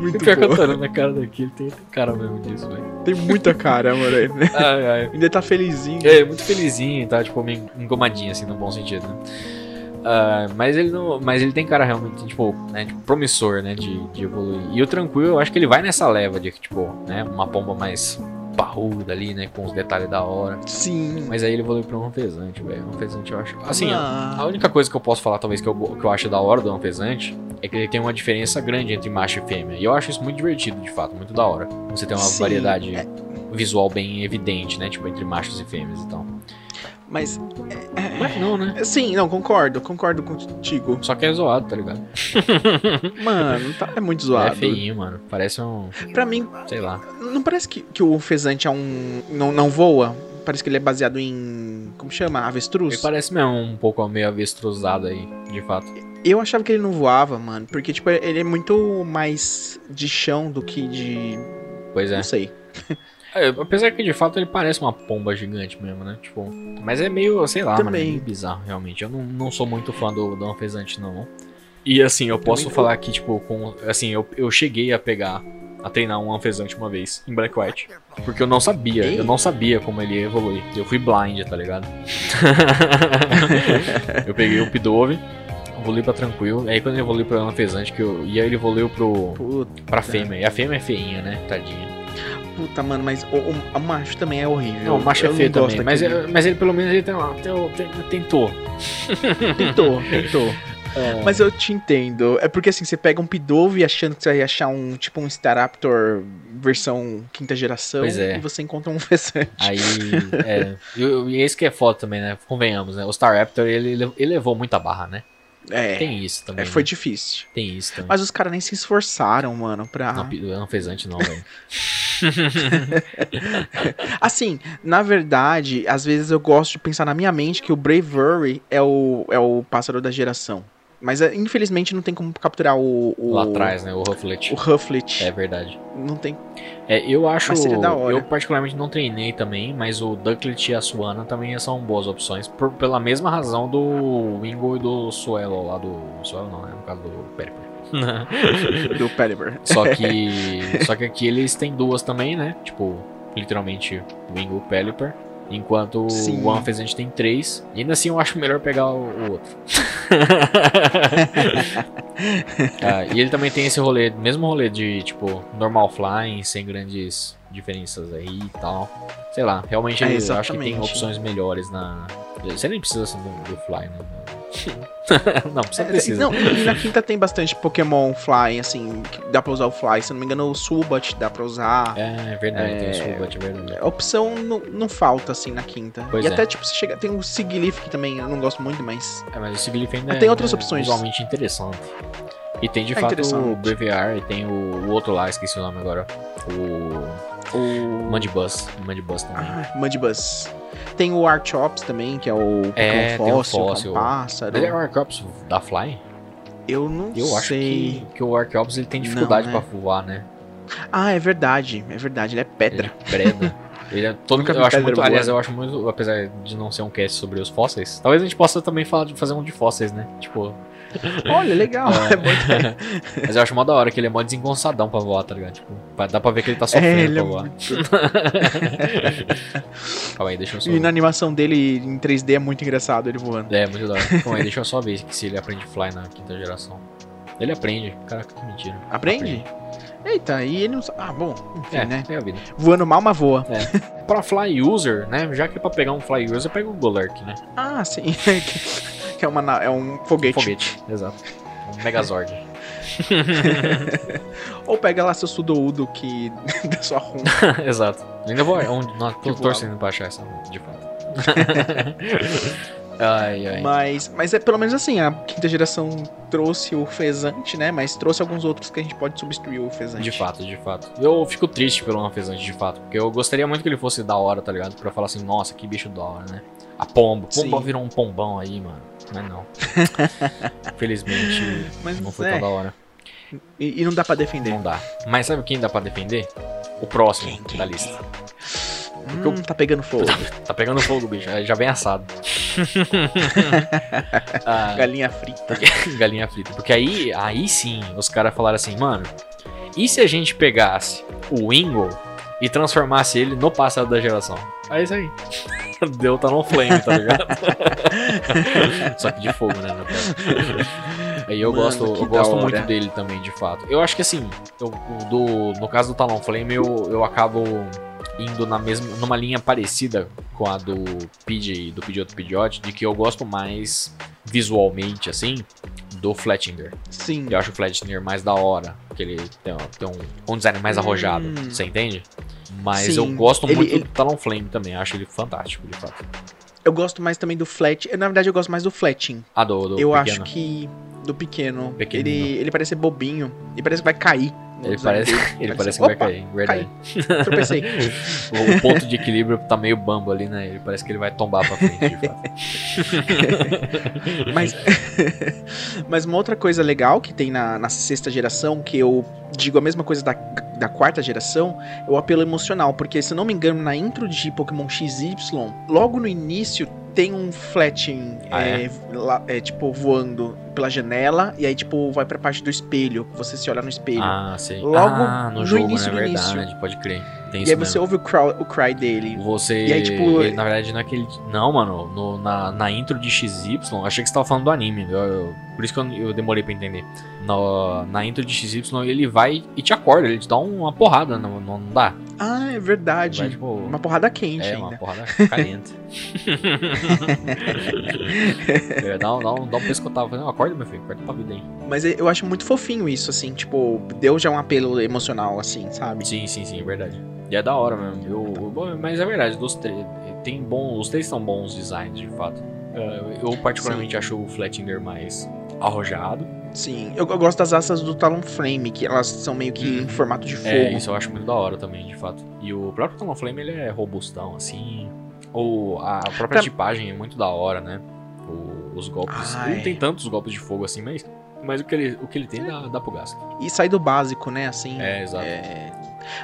Muito pior que eu bom. tô olhando cara daquele, tem, cara mesmo disso, velho. Tem muita cara, mano. Ele Ai, ai. Ainda tá felizinho. É, muito felizinho, tá? Tipo, meio engomadinho, assim, no bom sentido, né? Ah, mas ele não. Mas ele tem cara realmente, tipo, né, tipo, promissor, né? De, de evoluir. E o tranquilo, eu acho que ele vai nessa leva de, tipo, né? Uma pomba mais parruda ali, né? Com os detalhes da hora. Sim. Mas aí ele evoluiu pra um anfesante, velho. Um anfesante eu acho. Assim, Ah. a única coisa que eu posso falar, talvez, que eu, que eu acho da hora do anfesante é que ele tem uma diferença grande entre macho e fêmea. E eu acho isso muito divertido, de fato, muito da hora. Você tem uma Sim, variedade é. visual bem evidente, né? Tipo, entre machos e fêmeas e tal. Mas. Mas não, né? Sim, não, concordo, concordo contigo. Só que é zoado, tá ligado? Mano, tá, é muito É zoado. feinho, mano. Parece um. Pra mim, Sei lá. não parece que, que o fezante é um. Não, não voa? Parece que ele é baseado em. Como chama? Avestruz? Ele parece mesmo um pouco meio avestruzado aí, de fato. Eu achava que ele não voava, mano. Porque, tipo, ele é muito mais de chão do que de. Pois é. Não sei. É, Apesar que de fato ele parece uma pomba gigante mesmo, né? Tipo. Mas é meio, sei lá, mano. É Também. meio bizarro, realmente. Eu não, não sou muito fã do, do Anfesante, não. E assim, eu posso Também falar que, tipo, com. Assim, eu, eu cheguei a pegar. A treinar um Anfesante uma vez, em Black White. Porque eu não sabia, eu não sabia como ele ia evoluir. Eu fui blind, tá ligado? eu peguei o Pidove, evolui pra tranquilo. Aí quando ele evoluiu pro Anfesante, que eu. E aí ele evoluiu pro. Puta, pra fêmea. E a fêmea é feinha, né? Tadinha. Puta, mano, mas o, o- o macho também é horrível. Não, o macho é Eu feio não gosto também. Mas, é- mas ele pelo menos ele tem, lá, tentou. Tentou, tentou. Mas eu te entendo. É porque assim, você pega um Pidove achando que você vai achar um tipo um Staraptor versão quinta geração é. e você encontra um fezante. Aí, é. E, e esse que é foda também, né? Convenhamos, né? O Star Raptor, ele, ele levou muita barra, né? É, Tem isso também. é, foi né? difícil. Tem isso também. Mas os caras nem se esforçaram, mano, pra. Não, não fez antes, não, velho. Assim, na verdade, às vezes eu gosto de pensar na minha mente que o Bravery é o, é o pássaro da geração. Mas é, infelizmente não tem como capturar o. o Lá atrás, né? O Rufflet. O Rufflet. É verdade. Não tem. É, eu acho. Mas seria da hora. Eu particularmente não treinei também, mas o Ducklet e a Suana também são boas opções. Por, pela mesma razão do Wingo e do Suelo lá do. Suelo não, né? No caso do Periper. do Pelipper. Só que. só que aqui eles têm duas também, né? Tipo, literalmente Wingo e Pelipper. Enquanto Sim. o One Pheasant tem três. E ainda assim eu acho melhor pegar o, o outro. Ah, e ele também tem esse rolê, mesmo rolê de tipo normal flying, sem grandes diferenças aí e tal. Sei lá, realmente É, eu acho que tem opções melhores na. Você nem precisa assim, do, do fly, né? não, você É, precisa. Não, e na quinta tem bastante Pokémon Fly, assim, que dá pra usar o Fly. Se não me engano, o Subat dá pra usar. É, é verdade, tem o É, Subat, é verdade. A opção não, não falta, assim, na quinta. Pois e é. até, tipo, você chega. Tem o Sigilyph que também eu não gosto muito, mas. É, mas o Siglif ainda Mas tem é, outras é opções. visualmente interessante. E tem de É fato o. Breviar e tem o, o outro lá, esqueci o nome agora. O. O. Mandibus. Mandibus também. Ah, Mudbuzz. Tem o Archops também, que é o Pokémon É, tem um fóssil, que é fóssil. um pássaro. Ele é o Arcops da Fly? Eu não Eu acho sei. que, que o Archeops ele tem dificuldade Não, né? pra voar, né? Ah, é verdade. É verdade, ele é pedra. Ele é preda. Ele é todo, vi eu acho pedra muito, aliás, eu acho muito, apesar de não ser um cast sobre os fósseis, talvez a gente possa também falar de fazer um de fósseis, né? Tipo, Olha, legal. É, ideia. mas eu acho mó da hora que ele é mó desengonçadão pra voar, tá ligado? Tipo, dá pra ver que ele tá sofrendo ele pra é voar. Calma aí, deixa eu só. E na animação dele em 3D é muito engraçado ele voando. É, muito da hora. Calma aí, deixa eu só ver se ele aprende fly na quinta geração. Ele aprende. Caraca, que mentira. Aprende? Eita, e ele não sabe. Ah, bom, enfim, É, né? é a vida. Voando mal, mas voa. Pra fly user, né? Já que é pra pegar um fly user, pega o Golurk, né? Ah, sim. É, uma, é um foguete. Foguete, exato. Um Megazord. Ou pega lá seu Sudoudo que dá sua rum. exato. Ainda vou. Onde, não, tô Que torcendo pra achar essa, de fato. ai, ai. Mas, mas é pelo menos assim, a quinta geração trouxe o Fezante, né? Mas trouxe alguns outros que a gente pode substituir o Fezante. De fato, de fato. Eu fico triste pelo Anfesante, de fato. Porque eu gostaria muito que ele fosse da hora, tá ligado? Pra falar assim, nossa, que bicho da hora, né? A pomba. Pomba Sim. virou um pombão aí, mano. Mas não. Infelizmente, Mas não foi é. tão da hora. E, e não dá pra defender. Não dá. Mas sabe quem dá pra defender? O próximo Quem, quem, da lista. Hum, tá pegando fogo. Tá pegando fogo, bicho. Aí Já vem assado. Ah, Galinha frita. galinha frita. Porque aí, aí sim, os caras falaram assim, mano, e se a gente pegasse o Wingle e transformasse ele no passado da geração? É isso aí. Deu tá no flame, tá ligado? Só que de fogo, né? Aí eu Mano, gosto, eu gosto muito dele também, de fato. Eu acho que assim, eu- do, no caso do Talonflame, eu, eu acabo indo na mesma, numa linha parecida com a do PJ, do Pidgeotto Pidgeot, de que eu gosto mais visualmente, assim, do Fletchinger. Sim. Eu acho o Fletchinger mais da hora, porque ele tem, tem um, um design mais arrojado, Hum. você entende? Mas Sim, eu gosto muito ele- do Talonflame também, acho ele fantástico, de fato. Eu gosto mais também do flat. Na verdade, eu gosto mais do flatting. Ah, do, do eu pequeno. acho que. Do pequeno. Pequenino. Ele, ele parece ser bobinho. E parece que vai cair. Ele parece, ele parece que Opa, vai cair, verdade. Tropecei. O, o ponto de equilíbrio tá meio bambo ali, né? Ele parece que ele vai tombar pra frente, de fato. Mas, mas uma outra coisa legal que tem na, na sexta geração, que eu digo a mesma coisa da, da quarta geração, é o apelo emocional. Porque, se eu não me engano, na intro de Pokémon XY, logo no início tem um fletching, Ah, é, lá- é, tipo, voando pela janela, e aí, tipo, vai pra parte do espelho. Você se olha no espelho. Ah, sei. Logo ah, no, no jogo, início né? do Verdade, início. pode crer. Tem e aí mesmo. você ouve o cry, o cry dele. Você. E aí, tipo, ele, na verdade, naquele. Não, mano. no- na, na intro de XY, achei que você tava falando do anime. eu- eu- por isso que eu, eu demorei pra entender. No- na intro de XY, ele vai e te acorda, ele te dá uma porrada, não, não dá? Ah, é verdade. Vai, tipo, Uma porrada quente é, ainda. uma porrada caliente. é, dá, um- dá, um, dá um pescotavo. Não, acorda, meu filho, acorda pra vida aí. Mas eu acho muito fofinho isso, assim, tipo, deu já um apelo emocional, assim, sabe? Sim, sim, sim, é verdade. E é da hora mesmo. Eu, eu- bom, mas é verdade, dos três. Tem bom, os três são bons designs, de fato. É, eu particularmente Sim. acho o Fletchinger mais arrojado. Sim, eu, eu gosto das asas do Talonflame, que elas são meio que em formato de fogo. É, isso eu acho muito da hora também, de fato. E o próprio Talonflame, ele é robustão, assim. Ou a própria Tá- tipagem é muito da hora, né? O, os golpes. Ele não é. tem tantos golpes de fogo assim, mas, mas o, que ele, o que ele tem dá, dá pro gasto. E sai do básico, né? Assim. É, exato. é,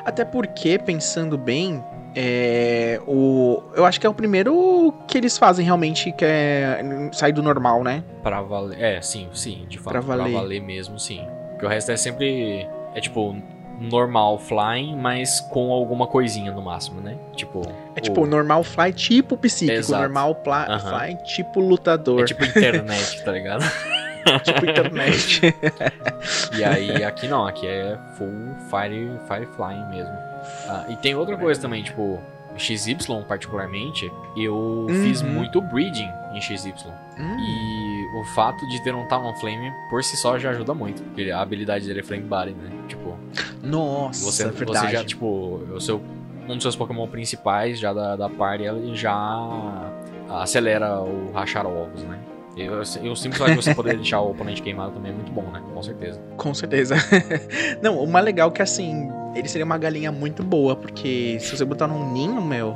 Até porque, pensando bem, é, o... eu acho que é o primeiro que eles fazem realmente que é sair do normal, né? Pra valer. É, sim, sim, de fato. Pra valer. mesmo, sim. Porque o resto é sempre. É tipo. Normal flying, mas com alguma coisinha no máximo, né? Tipo. É tipo normal fly tipo psíquico, Exato. normal pla... Fly tipo lutador, É tipo internet, tá ligado? tipo internet. E aí, aqui não, aqui é full Fire, fire Flying mesmo. Ah, e tem outra coisa também, tipo, XY particularmente, eu Uhum. fiz muito breeding em XY. Hum, E o fato de ter um Talonflame por si só já ajuda muito, porque a habilidade dele é Flame Body, né? Tipo, Nossa, você, é verdade. você já, tipo, o seu, um dos seus Pokémon principais já da, da party, ele já acelera o rachar ovos, né? Eu, eu simplesmente você poder deixar o oponente queimado também é muito bom, né? Com certeza. Com certeza. Não, o mais legal é que assim, ele seria uma galinha muito boa, porque se você botar num ninho, meu,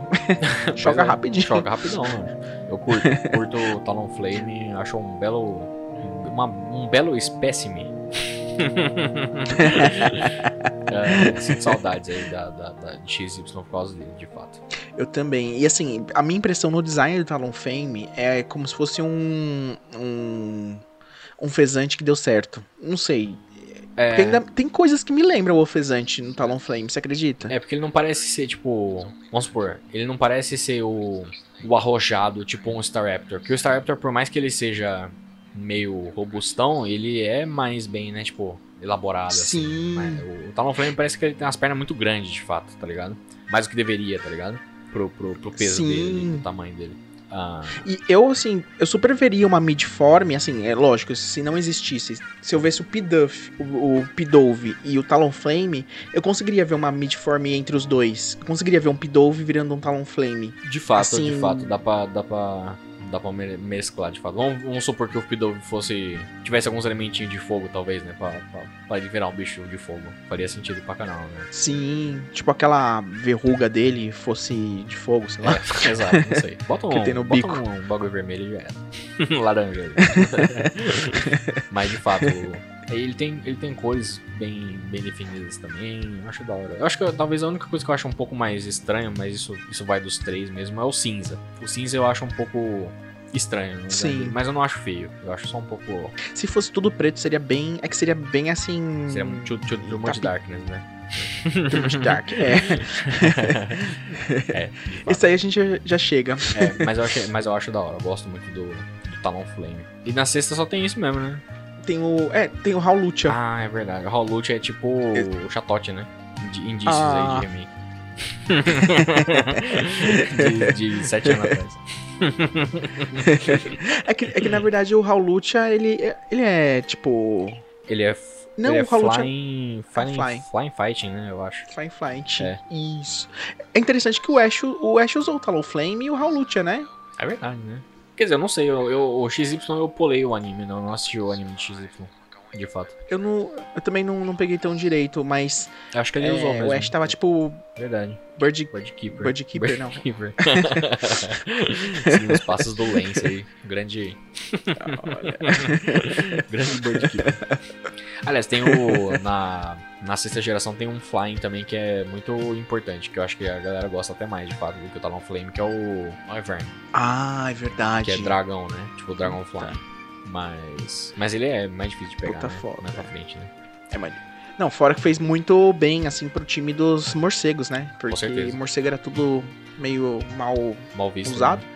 choca Pois é, rapidinho. Choca rapidão, mano. Eu curto, curto o Talonflame, acho um belo. uma- um belo espécime. é, sinto saudades aí da, da, da de XY por causa dele, de fato. Eu também. E assim, a minha impressão no design do Talonflame é como se fosse um. um. um fezante que deu certo. Não sei. É, ainda tem coisas que me lembram o fezante no Talonflame, você acredita? é porque ele não parece ser tipo. Vamos supor, ele não parece ser o, o arrojado, tipo um Staraptor. Porque o Staraptor, por mais que ele seja meio robustão, ele é mais bem, né? Tipo, elaborado. assim. Sim. Mas o, o Talonflame parece que ele tem umas pernas muito grandes, de fato, tá ligado? Mais do que deveria, tá ligado? Pro, pro, pro peso Sim. dele, pro tamanho dele. Ah, E eu, assim, eu super veria uma midform, assim, é lógico, se não existisse, se eu visse o Piduff, o, o Pidove e o Talonflame, eu conseguiria ver uma midform entre os dois. Eu conseguiria ver um Pidove virando um Talonflame. de fato, Assim- de fato, dá pra, dá pra, dá pra me- mesclar, de fato. Vamos, vamos supor que o Pidove fosse. tivesse alguns elementinhos de fogo, talvez, né? Pra, pra, pra ele virar um bicho de fogo. Faria sentido pra canal, né? Sim, tipo aquela verruga dele fosse de fogo, sei lá. É, exato, não sei. Bota um, Que tem no bota bico. um bagulho vermelho e já era. Laranja. Mas de fato, ele tem, ele tem cores bem, bem definidas também. Eu acho da hora. Eu acho que talvez a única coisa que eu acho um pouco mais estranha, mas isso, isso vai dos três mesmo, é o cinza. O cinza eu acho um pouco estranho, né? Sim. mas eu não acho feio. Eu acho só um pouco. Se fosse tudo preto, seria bem. É que seria bem assim. Seria muito too much Capi- darkness, né? too much dark. É. É. Isso aí a gente já- chega. É, mas eu, achei, mas eu acho da hora. Eu gosto muito do, do Talonflame. E na sexta só tem isso mesmo, né? Tem o. É, tem o Howlucha. Ah, é verdade. O Howlut é tipo o Chatote, né? Indi- Indícios Ah. aí de remake. de, de sete anos atrás. É, que, é que na verdade o Howlucha, ele, é- ele é tipo. Ele é, Não, ele é o é- flying, flying, flying. flying Fighting, né? Eu acho. Flying Flight. É. Isso. É interessante que o Ash, o Ash usou o Talonflame e o Howlucha, né? É verdade, né? Quer dizer, eu não sei. Eu, eu, o XY eu pulei o anime, não, não assisti o anime de XY. De fato. Eu não. Eu também não, não peguei tão direito, mas. Eu acho que ele é, usou mesmo. o Ash tava tipo. Verdade. Bird. Birdkeeper. Birdkeeper, não. Birdkeeper. Sim, os passos do Lance aí. Grande. Grande Birdkeeper. Aliás, tem o. Na, na sexta geração tem um Flying também que é muito importante. Que eu acho que a galera gosta até mais de fato do que o Talonflame, que é o Wyvern. Ah, é verdade. Que é dragão, né? Tipo Dragon Flying. Mas. Mas ele é mais difícil de pegar. Puta né? foda. Mais pra frente, né? É, mas... Não, fora que fez muito bem, assim, pro time dos morcegos, né? Porque morcego era tudo meio mal Mal visto. usado, né?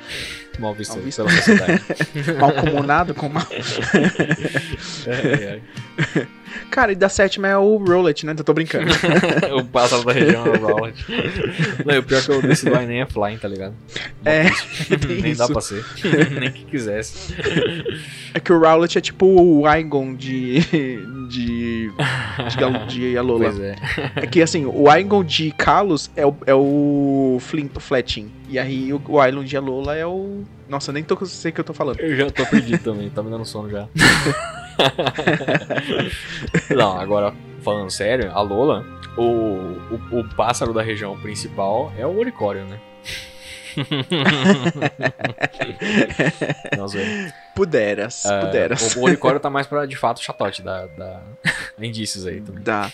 Mal visto, Mal visto. pela sociedade. mal comunado, com mal. É, é. Cara, e da sétima é o Rollet, né? Eu tô brincando. o pássaro da região é o Rowlet. Não, o pior é que o desse Line nem é Flying, tá ligado? É, nem dá isso. pra ser. nem que quisesse. É que o Rowlet é tipo o Aigon de. de. de, Gal- de Alola. Pois é. É que assim, o Aigon de Kalos é o, é o Flint, Fletching. E aí o, o Aigon de Alola é o. Nossa, nem tô, sei o que eu tô falando. Eu já tô perdido também, tá me dando sono já. Não, agora falando sério, a Lola, o, o, o pássaro da região principal é o Oricório, né? Não. Puderas, Ah, puderas. O, o unicórnio tá mais pra, de fato, chatote da, da... indícios aí também. Dá.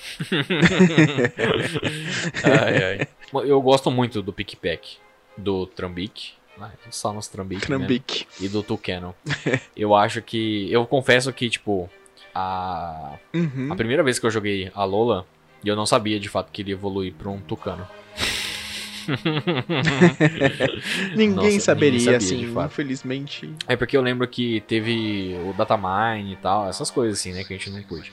Ai, ai. Eu gosto muito do Pickpack, do Trambic. Ah, só nos Trambic. mesmo. Trambique. E do Tucano. eu acho que. Eu confesso que, tipo, a. Uhum. A primeira vez que eu joguei a Lola, eu não sabia de fato que ele ia evoluir pra um Tucano. Ninguém Nossa, saberia, ninguém sabia, assim, infelizmente. É porque eu lembro que teve o Datamine e tal, essas coisas assim, né, que a gente não curte.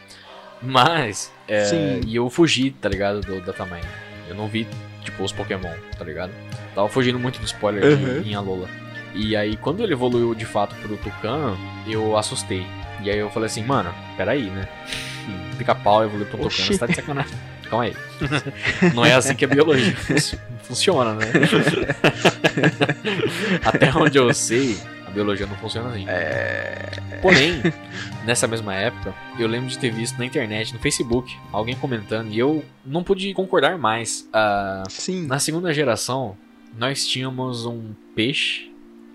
Mas, é, Sim. e eu fugi, tá ligado, do Datamine. Eu não vi, tipo, os Pokémon, tá ligado? Tava fugindo muito do spoiler Uhum. em Alola. E aí, quando ele evoluiu de fato pro Tucano, eu assustei. E aí eu falei assim, mano, peraí, né? Pica-pau evoluiu pro Tucano, você tá de sacanagem. Calma aí. Não é assim que a biologia fun- funciona, né? Até onde eu sei, a biologia não funciona assim. É. Porém, nessa mesma época, eu lembro de ter visto na internet, no Facebook, alguém comentando, e eu não pude concordar mais. Ah, Sim. na segunda geração, nós tínhamos um peixe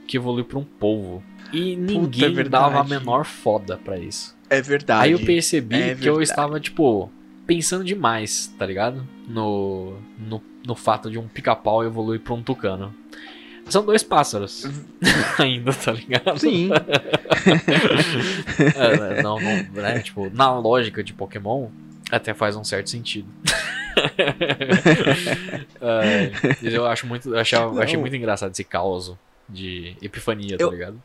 que evoluiu para um polvo. E ninguém é verdade. dava a menor foda pra isso. É verdade. Aí eu percebi É que eu estava, tipo, pensando demais, tá ligado? No, no, no fato de um pica-pau evoluir pra um tucano. São dois pássaros. Ainda, tá ligado? Sim. É, não, não, né? Tipo, na lógica de Pokémon, até faz um certo sentido. É, eu acho muito. Eu achei, muito engraçado esse caos de epifania, Eu- tá ligado?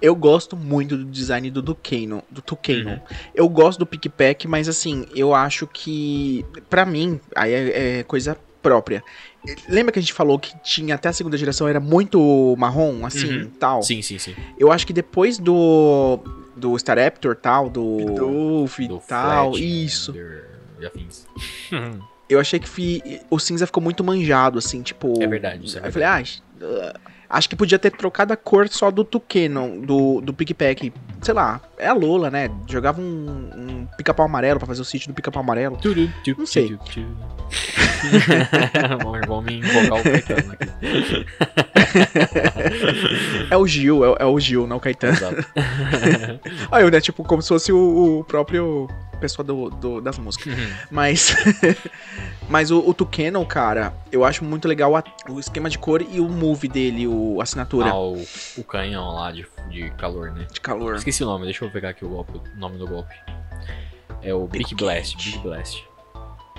Eu gosto muito do design do Duqueno, do Tucano. Uhum. Eu gosto do Pickpack, mas assim, eu acho que pra mim, aí é, é coisa própria. Lembra que a gente falou que tinha até a segunda geração era muito marrom, assim, Uhum. tal? Sim, sim, sim. Eu acho que depois do do Staraptor, tal, do Bidoof e Do tal, Flat, isso. E afins. Eu achei que fi- o cinza ficou muito manjado, assim, tipo. É verdade, isso é Eu falei, ah, acho que podia ter trocado a cor só do Tucano, do, do Pickpack. Sei lá, é a Lola, né? Jogava um, um pica-pau amarelo pra fazer o sítio do pica-pau amarelo. Não sei. vamos, invocar o Caetano aqui. É o Gil, é, é o Gil, não o Caetano. Exato. Aí, né? Tipo, como se fosse o, o próprio pessoa do, do- das músicas. Uhum. Mas. mas o, o Tucano, cara, eu acho muito legal a- o esquema de cor e o move dele, o, a assinatura Ah, o, o canhão lá de, de calor, né? de calor. Esqueci o nome, deixa eu pegar aqui o, golpe, o nome do golpe. É o Big Pico Blast. Big Blast.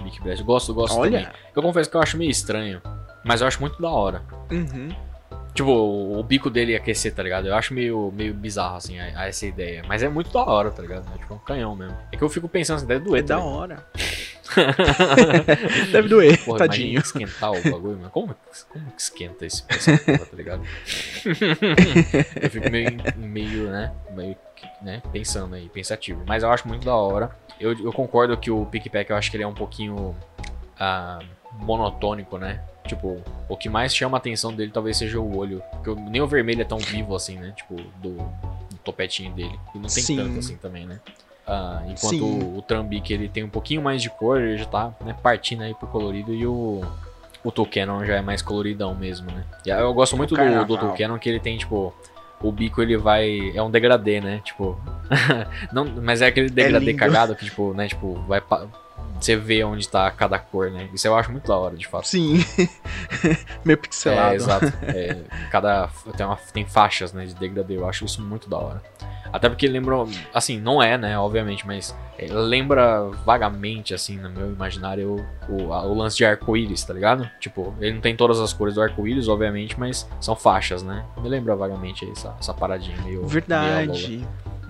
Big Blast. Gosto, gosto Olha. também. Eu confesso que eu acho meio estranho, mas eu acho muito da hora. Uhum. Tipo, o, o bico dele aquecer, tá ligado? Eu acho meio, meio bizarro, assim, a, a essa ideia. Mas é muito da hora, tá ligado? É tipo um canhão mesmo. É que eu fico pensando assim, deve doer, É da ligado? hora. Deve doer, Porra, tadinho. esquentar o bagulho, mas como, como que esquenta esse porra, tá ligado? eu fico meio, meio, né, meio, né, pensando aí, pensativo. Mas eu acho muito da hora. Eu, eu concordo que o Pickpack, eu acho que ele é um pouquinho ah, monotônico, né? Tipo, o que mais chama a atenção dele talvez seja o olho. Porque o- nem o vermelho é tão vivo assim, né? Tipo, do, do topetinho dele. E não tem Sim. tanto assim também, né? Ah, enquanto Sim. o, o Trambique ele tem um pouquinho mais de cor, ele já tá né, partindo aí pro colorido e o, o Tucanon já é mais coloridão mesmo, né? E eu gosto muito do, do. Tucanon que ele tem, tipo, o bico ele vai. É um degradê, né? Tipo. não, mas é aquele degradê lindo. cagado que, tipo, né? Tipo, vai. Você vê onde tá cada cor, né? Isso eu acho muito da hora, de fato. Sim. Meio pixelado. É, exato. É, cada. Tem, uma, tem faixas, né? De degradê. Eu acho isso muito da hora. Até porque lembra. Assim, não é, né? Obviamente, mas é, lembra vagamente, assim, no meu imaginário, o, a- o lance de arco-íris, tá ligado? Tipo, ele não tem todas as cores do arco-íris, obviamente, mas são faixas, né? Me lembra vagamente essa, essa paradinha meio. meio. Verdade.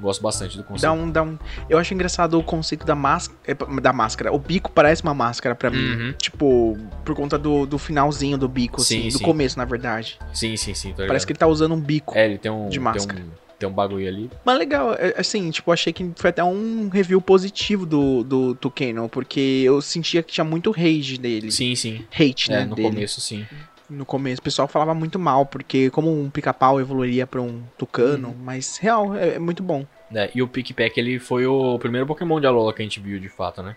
Gosto bastante do conceito. Dá um, dá um. Eu acho engraçado o conceito da máscara. Da máscara. O bico parece uma máscara pra mim. Uhum. Tipo, por conta do, do finalzinho do bico, Sim, assim. Do sim. começo, na verdade. Sim, sim, sim. Parece que ele tá usando um bico. É, ele tem um. de tem máscara. um- Tem um bagulho ali. Mas legal, é, assim, tipo, achei que foi até um review positivo do, do Tucano, porque eu sentia que tinha muito rage dele. Sim, sim. Hate, né? É, no dele. começo, sim. No começo, o pessoal falava muito mal, porque como um pica-pau evoluiria pra um tucano, Uhum. mas real, é, é muito bom. É, e o Pickpack, ele foi o primeiro Pokémon de Alola que a gente viu, de fato, né?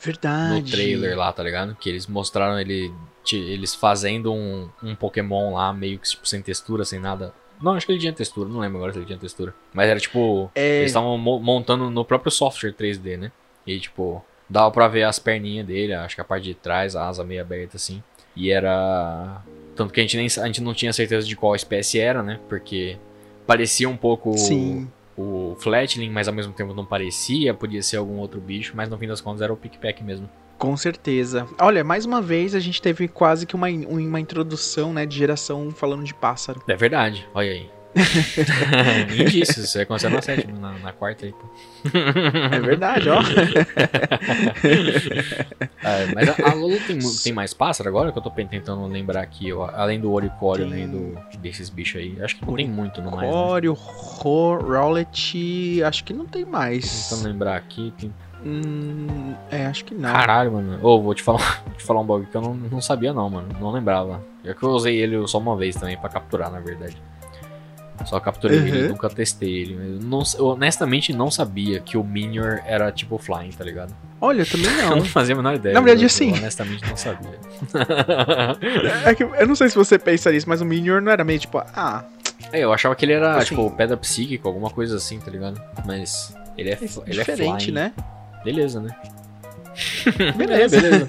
Verdade. No trailer lá, tá ligado? Que eles mostraram ele, eles fazendo um, um Pokémon lá, meio que tipo, sem textura, sem nada. Não, acho que ele tinha textura, não lembro agora se ele tinha textura. Mas era tipo. É. Eles estavam mo- montando no próprio software 3D, né? E tipo, dava pra ver as perninhas dele, acho que a parte de trás, a asa meio aberta assim. E era. Tanto que a gente, nem, a gente não tinha certeza de qual espécie era, né? Porque parecia um pouco Sim. O Fletchling, mas ao mesmo tempo não parecia, podia ser algum outro bicho, mas no fim das contas era o Pickpack mesmo. Com certeza. Olha, mais uma vez a gente teve quase que uma, uma introdução, né, de geração falando de pássaro. É verdade, olha aí. Indícios, isso vai acontecer na sétima, na, na quarta aí. É verdade, ó. É, mas a, a Lulu tem, tem mais pássaro agora que eu tô tentando lembrar aqui, ó, além do Oricório, Tem. né, do, desses bichos aí. Acho que não tem muito no mais, né? Cório, Ro- Rowlet, acho que não tem mais. Tentando lembrar aqui, tem... Hum, é, acho que não. Caralho, mano. Ô, vou te falar, vou te falar um bagulho que eu não, não sabia não, mano. Não lembrava. É que eu usei ele só uma vez também pra capturar, na verdade. Só capturei ele, Uhum. nunca testei ele. Eu, não- eu honestamente não sabia que o Minior era tipo flying, tá ligado? Olha, também Eu não. não fazia a menor ideia. Na verdade, eu, assim. Eu honestamente não sabia. É que eu não sei se você pensa nisso, mas o Minior não era meio tipo, ah, é, eu achava que ele era, Assim. tipo, pedra psíquica, alguma coisa assim, tá ligado? Mas ele é, é ele é diferente, flying. né? Beleza, né? Beleza. É, beleza.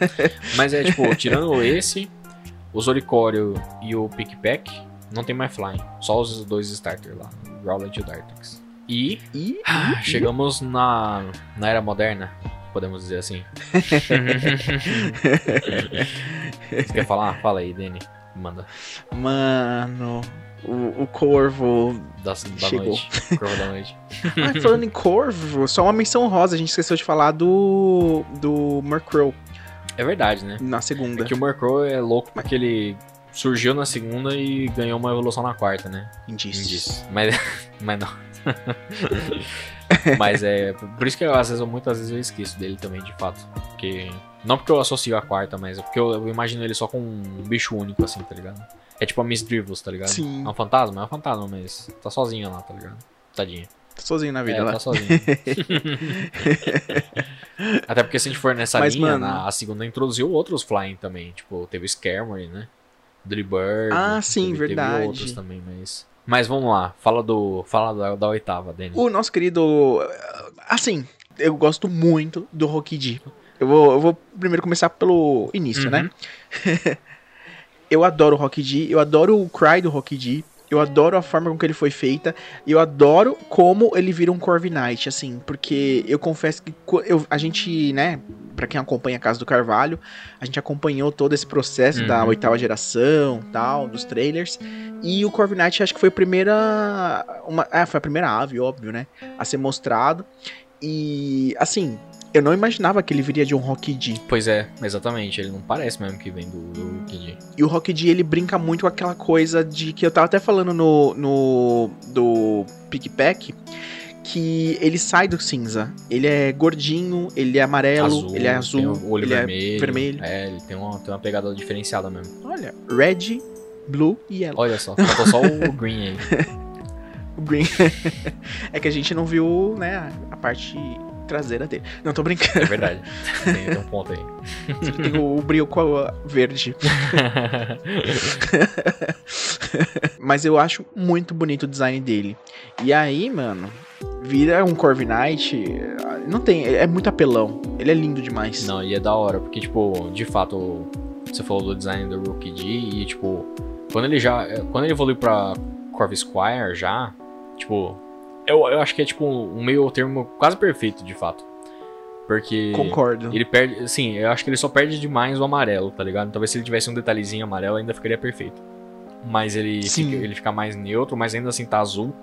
Mas é tipo, tirando esse, o Zoricório e o Pickpack, não tem mais flying. Só os dois starters lá, Rowlet e o Dartrix. E E, ah, chegamos na, na era moderna, podemos dizer assim. Você quer falar? Fala aí, Danny. Manda. mano, o, o Corvo. Da, da Chegou. noite. Curva da noite. Ah, falando em Corvo, só uma menção rosa, a gente esqueceu de falar do. do Murkrow É verdade, né? na segunda. É que o Murkrow é louco porque ele surgiu na segunda e ganhou uma evolução na quarta, né? Indícios. Indício. Mas, mas não. mas é. Por isso que eu, às vezes, eu, muitas vezes eu esqueço dele também, de fato. Porque. Não porque eu associo a quarta, mas é porque eu, eu imagino ele só com um bicho único, assim, tá ligado? É tipo a Miss Drivels, tá ligado? Sim. É um fantasma? É um fantasma, mas tá sozinha lá, tá ligado? Tadinha. Tô sozinho na vida É, lá. tá sozinha. Até porque se a gente for nessa Mas, linha, mano- na- a segunda introduziu outros flying também. Tipo, teve o Skarmory, né? Dribird. Ah, sim, teve, verdade. Teve outros também, mas... Mas vamos lá, fala do fala da, da oitava, Danny. O nosso querido. Assim, eu gosto muito do Rockid. Eu vou, eu vou primeiro começar pelo início, Uhum. né? eu adoro o Rockid, eu adoro o Cry do Rockid. Eu adoro a forma com que ele foi feita. E eu adoro como ele vira um Corviknight, assim. Porque eu confesso que eu- a gente, né, pra quem acompanha a Casa do Carvalho, a gente acompanhou todo esse processo da Uhum. oitava geração, tal, dos trailers. E o Corviknight acho que foi a primeira. Uma, é, foi a primeira ave, óbvio, né? A ser mostrado. E assim, eu não imaginava que ele viria de um Rockid. Pois é, exatamente. Ele não parece mesmo que vem do, do Kid. E o Rockid ele brinca muito com aquela coisa de que eu tava até falando no, no do Pickpack. Que ele sai do cinza. Ele é gordinho, ele é amarelo, ele é tem azul, o olho ele vermelho. é vermelho. É, ele tem uma, tem uma pegada diferenciada mesmo. Olha, red, blue e yellow. Olha só, faltou só o green aí. O green. é que a gente não viu, né, a parte traseira dele. Não tô brincando. É verdade. Tem, tem um ponto aí. Tem o brilho com a verde. Mas eu acho muito bonito o design dele. E aí, mano, vira um Corviknight. Não tem, é muito apelão. Ele é lindo demais. Não, e é da hora, porque, tipo, de fato, você falou do design do Rookie D e, tipo, quando ele já. Quando ele evoluiu pra Corvisquire já, tipo, eu, eu acho que é, tipo, um meio termo quase perfeito, de fato. Porque. Concordo. Ele perde. Assim, eu acho que ele só perde demais o amarelo, tá ligado? Talvez se ele tivesse um detalhezinho amarelo ainda ficaria perfeito. Mas ele Sim. fica, ele fica mais neutro, mas ainda assim tá azul.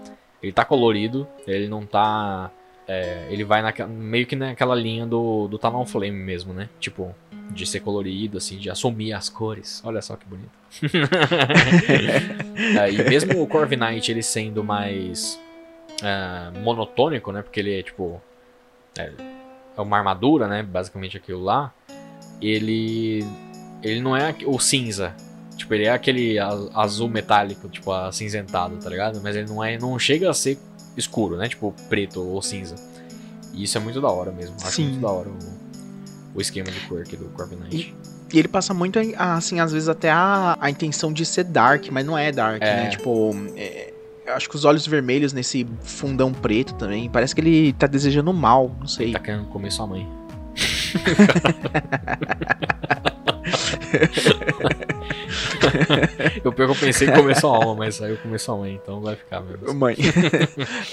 Ele tá colorido, ele não tá. é, ele vai naquela, meio que naquela linha do, do Talonflame mesmo, né? Tipo, de ser colorido, assim, de assumir as cores. Olha só que bonito. É, e mesmo o Corviknight ele sendo mais é, monotônico, né? Porque ele é tipo. É, é uma armadura, né? Basicamente aquilo lá. Ele. Ele não é o cinza. Tipo, ele é aquele azul metálico, tipo, acinzentado, tá ligado? Mas ele não é. não chega a ser escuro, né? Tipo, preto ou cinza. E isso é muito da hora mesmo. Acho Sim. muito da hora o, o esquema de cor aqui do Corviknight. E ele passa muito, assim, às vezes até a, a intenção de ser dark, mas não é dark, É. né? Tipo, é, acho que os olhos vermelhos nesse fundão preto também, parece que ele tá desejando mal, não sei. Tá querendo comer sua mãe. eu eu pensei em comer sua alma, mas aí eu comer sua mãe, então vai ficar mesmo. Mãe.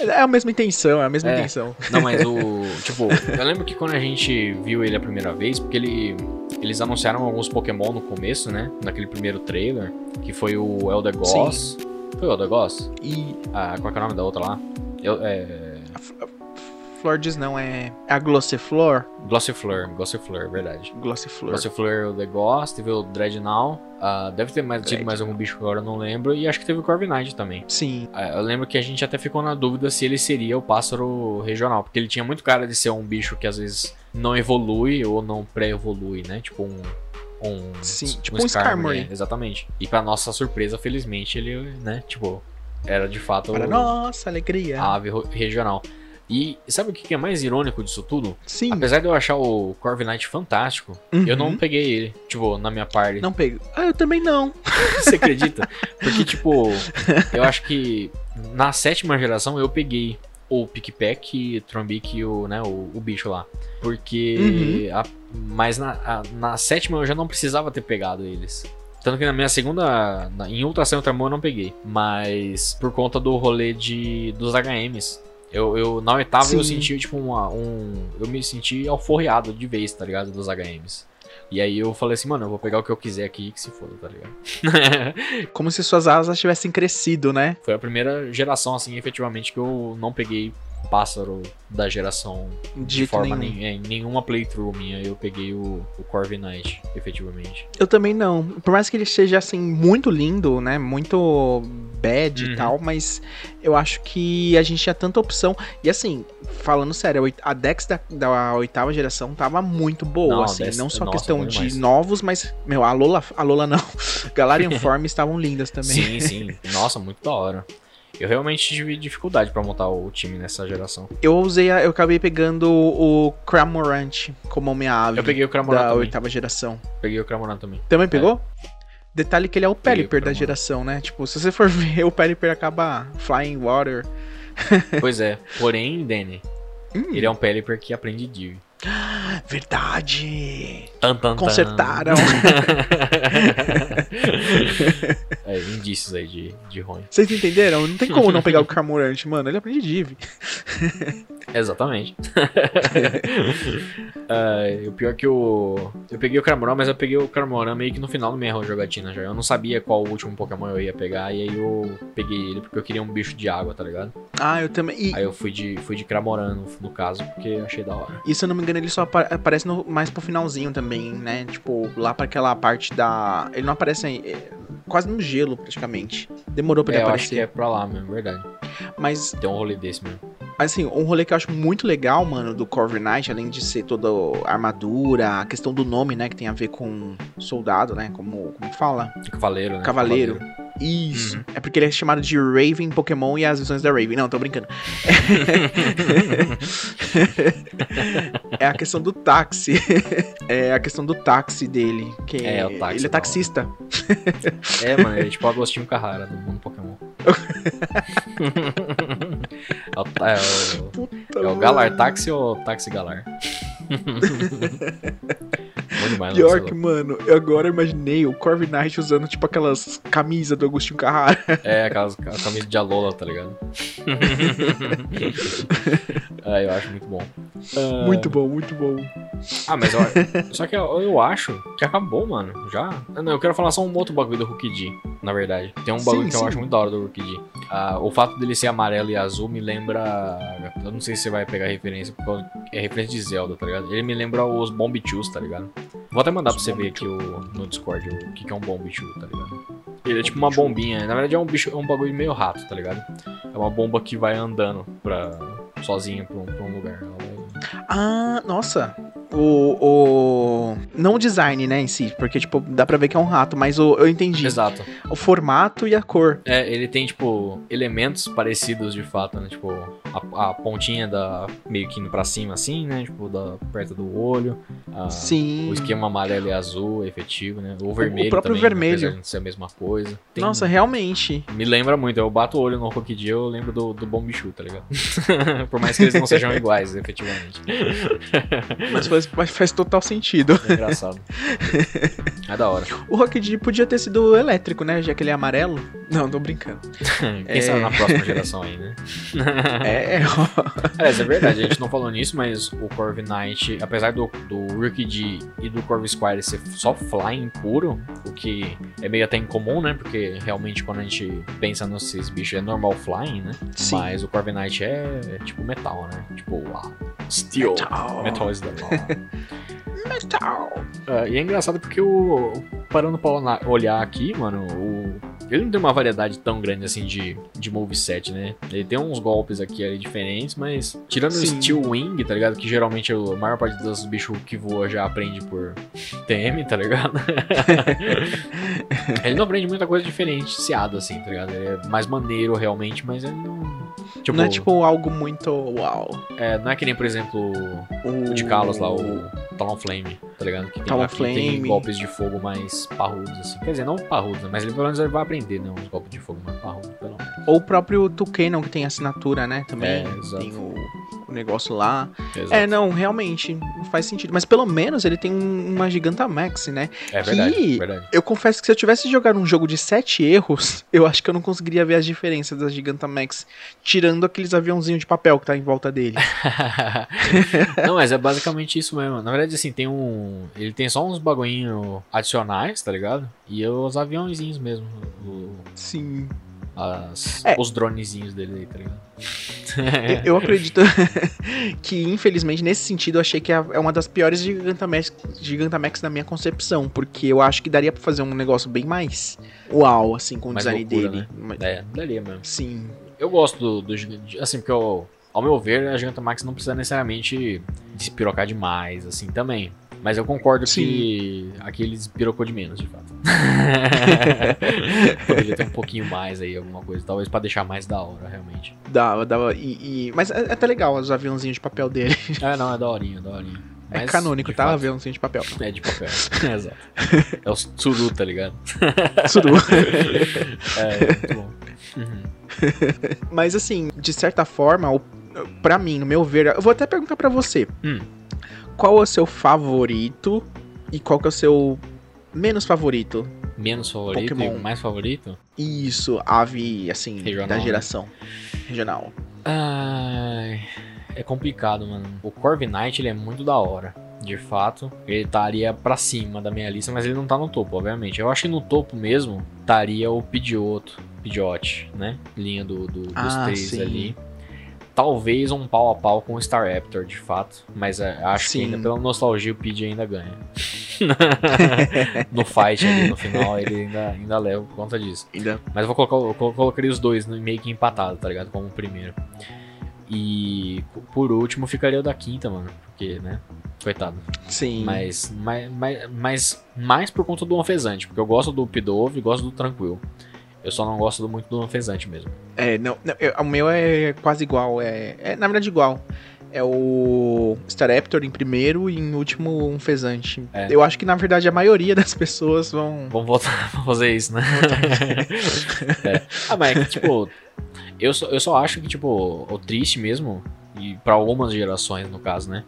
é a mesma intenção, é a mesma É. intenção. Não, mas o. Tipo, eu lembro que quando a gente viu ele a primeira vez, porque ele. Eles anunciaram alguns Pokémon no começo, né? Naquele primeiro trailer, que foi o Eldegoss. Foi o Eldegoss? E Ah, qual é o nome da outra lá? Eu, é. a F- a Florges não é, é a Glossiflor? Glossifleur, Glossifleur, verdade. Glossiflor. Glossifleur, o The Ghost, teve o Dreadnought. ah, deve ter mais, tido mais algum bicho agora eu não lembro. E acho que teve o Corviknight também. Sim. Ah, Eu lembro que a gente até ficou na dúvida se ele seria o pássaro regional, porque ele tinha muito cara de ser um bicho que às vezes não evolui ou não pré-evolui, né? Tipo um. Um, Sim, tipo um Skarmory. né? Exatamente. E pra nossa surpresa, felizmente, ele, né? Tipo, era de fato Para o- nossa alegria. a ave regional. E sabe o que é mais irônico disso tudo? Sim. Apesar de eu achar o Corviknight fantástico, eu não Uhum. peguei ele, tipo, na minha party. Não pego. Ah, eu também não. Você acredita? Porque, tipo, eu acho que na sétima geração eu peguei o Pickpack, Trombic e o, né, o, o bicho lá. Porque. a- mas na, a- na sétima eu já não precisava ter pegado eles. Tanto que na minha segunda. na- em Ultração e Ultramon eu não peguei. Mas por conta do rolê de, dos HMs. Eu, eu, na oitava eu Sim. senti, tipo, uma, um. Eu me senti alforreado de vez, tá ligado? Dos HMs. E aí eu falei assim, mano, eu vou pegar o que eu quiser aqui que se foda, tá ligado? Como se suas asas tivessem crescido, né? Foi a primeira geração, assim, efetivamente, que eu não peguei pássaro da geração De de forma nenhum. nem, é, em nenhuma playthrough minha. Eu peguei o, o Corviknight, efetivamente. Eu também não. Por mais que ele seja, assim, muito lindo, né? Muito bad Uhum. e tal, mas eu acho que a gente tinha tanta opção. E assim, falando sério, a Dex da, da oitava geração tava muito boa, Não, assim. Não só nossa, questão de novos, mas, meu, a Lola, a Lola não. Galarian Form estavam lindas também. Sim, sim. Nossa, muito da hora. Eu realmente tive dificuldade pra montar o time nessa geração. Eu usei, a- eu acabei pegando o Cramorant como minha ave Eu peguei o Cramoran da oitava geração. Peguei o Cramoran também. Também pegou? Detalhe que ele é o Pelipper da Cramorant. geração, né? Tipo, se você for ver, o Pelipper acaba flying water. pois é. Porém, Danny, Hum, ele é um Pelipper que aprende Div. Verdade! Tan, tan. Consertaram. é, indícios aí de, de ruim. Vocês entenderam? Não tem como não pegar o Carmorante, mano. Ele aprende div. Exatamente. Ah, o pior é que eu. Eu peguei o Cramoran, mas eu peguei o Cramoran meio que no final da minha jogatina já. Eu não sabia qual o último Pokémon eu ia pegar, e aí eu peguei ele porque eu queria um bicho de água, tá ligado? Ah, eu também. E, Aí eu fui de, fui de Cramoran no, no caso, porque achei da hora. se eu não me engano, ele só apa- aparece no- mais pro finalzinho também, né? Tipo, lá pra aquela parte da. Ele não aparece aí, é, quase no gelo, praticamente. Demorou pra É, ele eu acho que aparecer. é pra lá mesmo, verdade. Mas, Tem um rolê desse mesmo. assim, um rolê que eu acho muito legal, mano, do Corviknight, além de ser toda a armadura, a questão do nome, né? Que tem a ver com soldado, né? Como, como fala? Cavaleiro, né? Cavaleiro. Isso. Uhum. É porque ele é chamado de Raven Pokémon e as visões da Raven. Não, tô brincando. é a questão do táxi. É a questão do táxi dele. Que É, o táxi Ele é taxista. É, mano, ele é tipo o Agostinho Carrara do mundo Pokémon. é o, é o, é o Galar Taxi ou Taxi Galar? Bom demais, Pior Marcelo. que, mano, eu agora imaginei o Corviknight usando, tipo, aquelas camisas do Agostinho Carrara. É, aquelas aquela camisa de Alola, tá ligado? ah, eu acho muito bom. Ah, Muito bom, muito bom. Ah, mas eu, só que eu, eu acho que acabou, mano. Já. Ah, Não, eu quero falar só um outro bagulho do Hulk D, na verdade. Tem um bagulho Sim, que eu sim. acho muito da hora do Hulk D. Ah, o fato dele ser amarelo e azul me lembra. Eu não sei se você vai pegar referência, porque é referência de Zelda, tá ligado? Ele me lembra os Bombichus, tá ligado? Vou até mandar pra você ver aqui o, no Discord o que, que é um Bombichu, tá ligado? Ele é tipo uma bombinha. Na verdade é um bicho, é um bagulho meio rato, tá ligado? É uma bomba que vai andando pra, sozinha pra um, pra um lugar. Vai- Ah, nossa. O, o. Não o design, né, em si, porque, tipo, dá pra ver que é um rato, mas o, eu entendi. Exato. O formato e a cor. É, ele tem, tipo, elementos parecidos de fato, né? Tipo, a, a pontinha da. meio que indo pra cima, assim, né? Tipo, da, perto do olho. A, Sim. O esquema amarelo e azul é efetivo, né? O vermelho. o próprio também, vermelho. apesar de ser a mesma coisa. Tem- Nossa, realmente. Me lembra muito, eu bato o olho no Rocket Dio, eu lembro do, do Bombichu, tá ligado? Por mais que eles não sejam iguais, efetivamente. Mas faz, mas faz total sentido. É engraçado. É da hora. O Rocket League podia ter sido elétrico, né? Já que ele é amarelo. Não, tô brincando. Quem sabe na próxima geração aí, né? É, É, é verdade, a gente não falou nisso, mas o Corv Knight, apesar do, do Rookie D e do Corv Squire ser só flying puro, o que é meio até incomum, né? Porque realmente quando a gente pensa nesses bichos é normal flying, né? sim. Mas o Corv Knight é, é tipo metal, né? Tipo, uau. Steel. Metal. Metal is the law. Metal. É, e é engraçado porque o. Parando pra olhar- olhar aqui, mano, o. Ele não tem uma variedade tão grande assim de, de moveset, né? Ele tem uns golpes aqui ali diferentes, mas tirando o Sim. Steel Wing, tá ligado? Que geralmente o- a maior parte dos bichos que voa já aprende por TM, tá ligado? ele não aprende muita coisa diferenciada, assim, tá ligado? Ele é mais maneiro realmente, mas ele não. Tipo, Não é tipo algo muito uau. é, não é que nem, por exemplo, O o de Kalos lá, o Talonflame, tá ligado? Que tem, Talonflame. tem golpes de fogo mais parrudos, assim. Quer dizer, não parrudos, né? mas ele pelo menos vai aprender, né? Uns golpes de fogo mais parrudos, pelo menos. Ou o próprio Tucanon, que tem assinatura, né? Também. É, exato. tem o, o negócio lá. Exato. É, não, realmente. Não faz sentido. Mas pelo menos ele tem um- uma Gigantamax, né? É verdade, que- verdade. Eu confesso que se eu tivesse jogado um jogo de sete erros, eu acho que eu não conseguiria ver as diferenças das Gigantamax, tirando aqueles aviãozinhos de papel que tá em volta dele. não, mas é basicamente isso mesmo. Na verdade, assim, tem um. Ele tem só uns bagulhinhos adicionais, tá ligado? E os aviãozinhos mesmo. o- Sim. As- É. Os dronezinhos dele aí, tá ligado? Eu, eu acredito que, infelizmente, nesse sentido, eu achei que é é uma das piores Gigantamax, Gigantamax na minha concepção, porque eu acho que daria pra fazer um negócio bem mais uau, assim, com o Mais design loucura, dele. Mas- É, daria mesmo. Sim. Eu gosto do, do gigante. Assim, porque eu, ao meu ver, a Gigantamax não precisa necessariamente despirocar demais, assim, também. Mas eu concordo que aqui ele despirocou de menos, de fato. Poderia ter um pouquinho mais aí, alguma coisa. Talvez pra deixar mais da hora, realmente. Dava, dava. E, e- Mas é, é até legal os aviãozinhos de papel dele. É, não, é daorinha, daorinha. É Mas, canônico, de tá? fato, Aviãozinho de papel. É de papel. Exato. É o Tsuru, tá ligado? Suru. É, muito bom. Uhum. Mas assim, de certa forma, o- pra mim, no meu ver, eu vou até perguntar pra você. Hum. Qual é o seu favorito e qual que é o seu menos favorito? Menos favorito Pokémon. e mais favorito? Isso, ave, assim, Regional, da né? geração. Regional. Ai, é complicado, mano. O Corv Knight, ele é muito da hora. De fato, ele estaria pra cima da minha lista, mas ele não tá no topo, obviamente. Eu acho que no topo mesmo estaria o Pidgeotto, Pidgeot, né? Linha do, do- dos Ah, três sim. ali. Talvez um pau a pau com o Staraptor, de fato. Mas é, acho Sim. que ainda pela nostalgia o Pidgey ainda ganha. no fight ali no final, ele ainda, ainda leva por conta disso. Ainda. Mas eu vou colocar, eu os dois meio que empatado, tá ligado? Como o primeiro. E por último ficaria o da quinta, mano. Porque, né? Coitado. Sim. Mas, mas, mas, mas mais por conta do Anfesante. Porque eu gosto do Pidove e gosto do Tranquilo. Eu só não gosto muito do Anfesante mesmo. É, não, não, eu- o meu é quase igual. É, é na verdade igual. É o Staraptor em primeiro e em último um fezante. É. Eu acho que na verdade a maioria das pessoas vão. Vamos voltar pra fazer isso, né? É. Ah, mas é que, tipo, eu só, eu só acho que, tipo, o triste mesmo, e pra algumas gerações, no caso, né?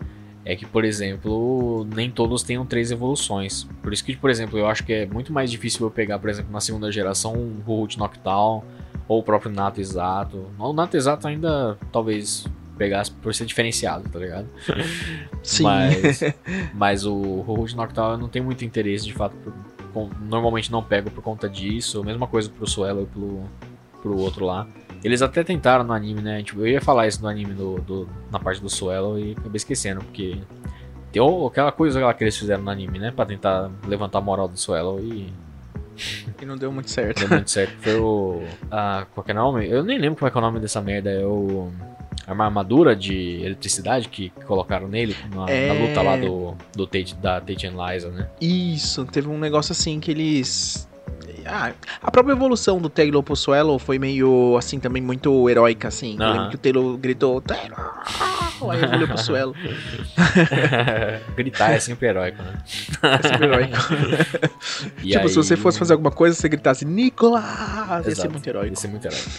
É que, por exemplo, nem todos tenham três evoluções. Por isso que, por exemplo, eu acho que é muito mais difícil eu pegar, por exemplo, na segunda geração, um Root Noctowl, ou o próprio Nato Exato. O Nato Exato ainda, talvez, pegasse por ser diferenciado, tá ligado? Sim. Mas, mas o Root Noctowl eu não tenho muito interesse, de fato. por- com- normalmente não pego por conta disso. Mesma coisa pro Suelo e pro, pro outro lá. Eles até tentaram no anime, né? Tipo, eu ia falar isso no anime do, do- na parte do Suelo e acabei esquecendo, porque tem aquela coisa lá que eles fizeram no anime, né? Pra tentar levantar a moral do Suelo e E não deu muito certo. deu muito certo. Foi o. Ah, qual é o nome? Eu nem lembro como é que é o nome dessa merda. É o. uma armadura de eletricidade que colocaram nele na, É. na luta lá do, do Tate, da Tate and Liza, né? Isso, teve um negócio assim que eles. Ah, a própria evolução do Taylor pro Swallow foi meio assim também muito heróica, assim. Eu lembro que o Taylor gritou, Taylor! Aí evoluiu pro Swallow. Gritar é sempre heróico, né? É super heróico. E tipo, aí- se você fosse fazer alguma coisa, você gritasse, Nicolas! Ia ser muito heróico. Ia ser muito heróico.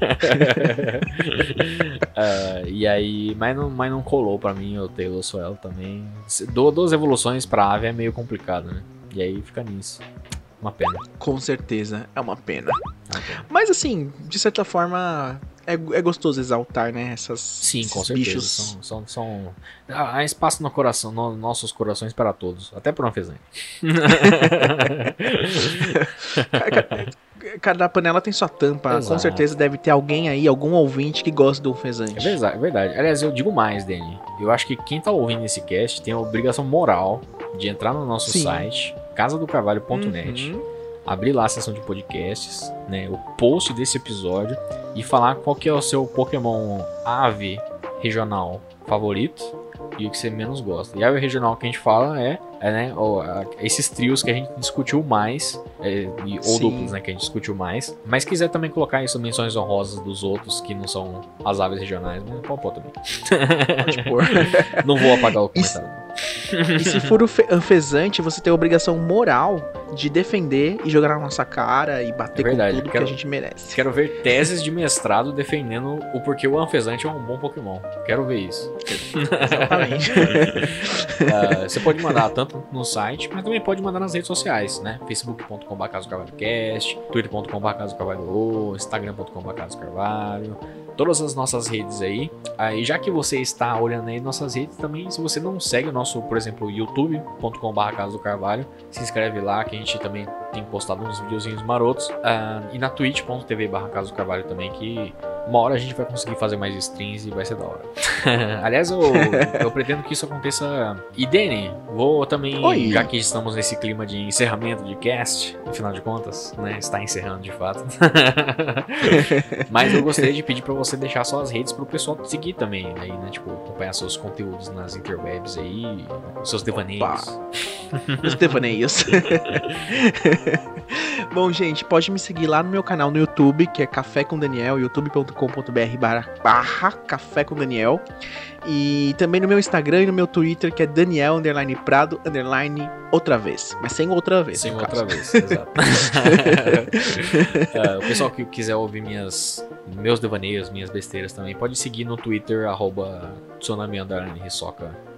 Ah, e aí, mas não, mas não colou pra mim o Taylor Swell também. Duas evoluções pra ave é meio complicado, né? E aí fica nisso. Uma pena. Com certeza, é uma pena. É uma pena. Mas assim, de certa forma, é, é gostoso exaltar, né? Essas, Sim, com certeza. bichos. São, são, são- Há espaço no coração, nos nossos corações para todos. Até para um fezante. Cada panela tem sua tampa. Com Exato. certeza deve ter alguém aí, algum ouvinte que gosta do fezante. É verdade, é verdade. Aliás, eu digo mais, Danny. Eu acho que quem tá ouvindo esse cast tem a obrigação moral de entrar no nosso Sim. site, casadocarvalho.net, Uhum. abrir lá a seção de podcasts, né, o post desse episódio e falar qual que é o seu Pokémon ave regional favorito e o que você menos gosta. E a ave regional que a gente fala é, é né, esses trios que a gente discutiu mais, é, e- ou duplos, né, que a gente discutiu mais. Mas quiser também colocar isso menções honrosas dos outros que não são as aves regionais, mas pode pôr também. Pode pôr. Não vou apagar o Isso- comentário. E se for anfesante, você tem a obrigação moral de defender e jogar na nossa cara e bater É verdade, com tudo quero- que a gente merece. Quero ver teses de mestrado defendendo o porquê o Anfesante é um bom Pokémon. Quero ver isso. Exatamente. Ah, você pode mandar tanto no site, mas também pode mandar nas redes sociais, né? facebook.com.br twitter.com.br instagram.com.br todas as nossas redes aí. Aí, já que você está olhando aí nossas redes também, se você não segue o nosso, por exemplo, youtube.com.br Casa do Carvalho, se inscreve lá que a gente também tem postado uns videozinhos marotos. Ah, e na twitch.tv barra Casa do Carvalho também, que uma hora a gente vai conseguir fazer mais streams e vai ser da hora. Aliás, eu, eu pretendo que isso aconteça. E Dani, vou também, Oi. já que estamos nesse clima de encerramento de cast, afinal de contas, né? Está encerrando de fato. Mas eu gostaria de pedir pra você deixar suas redes pro pessoal te seguir também, aí, né? Tipo, acompanhar seus conteúdos nas interwebs aí, seus devaneios. Opa. Os devaneios. Bom, gente, pode me seguir lá no meu canal no YouTube, que é Café com Daniel, youtube.com.br barra, Café com Daniel. E também no meu Instagram e no meu Twitter, que é Daniel underline Prado underline outra vez. Mas sem outra vez. Sem outra caso. vez, exato. É, o pessoal que quiser ouvir minhas, meus devaneios, minhas besteiras também, pode seguir no Twitter, arroba Tsunami Underline.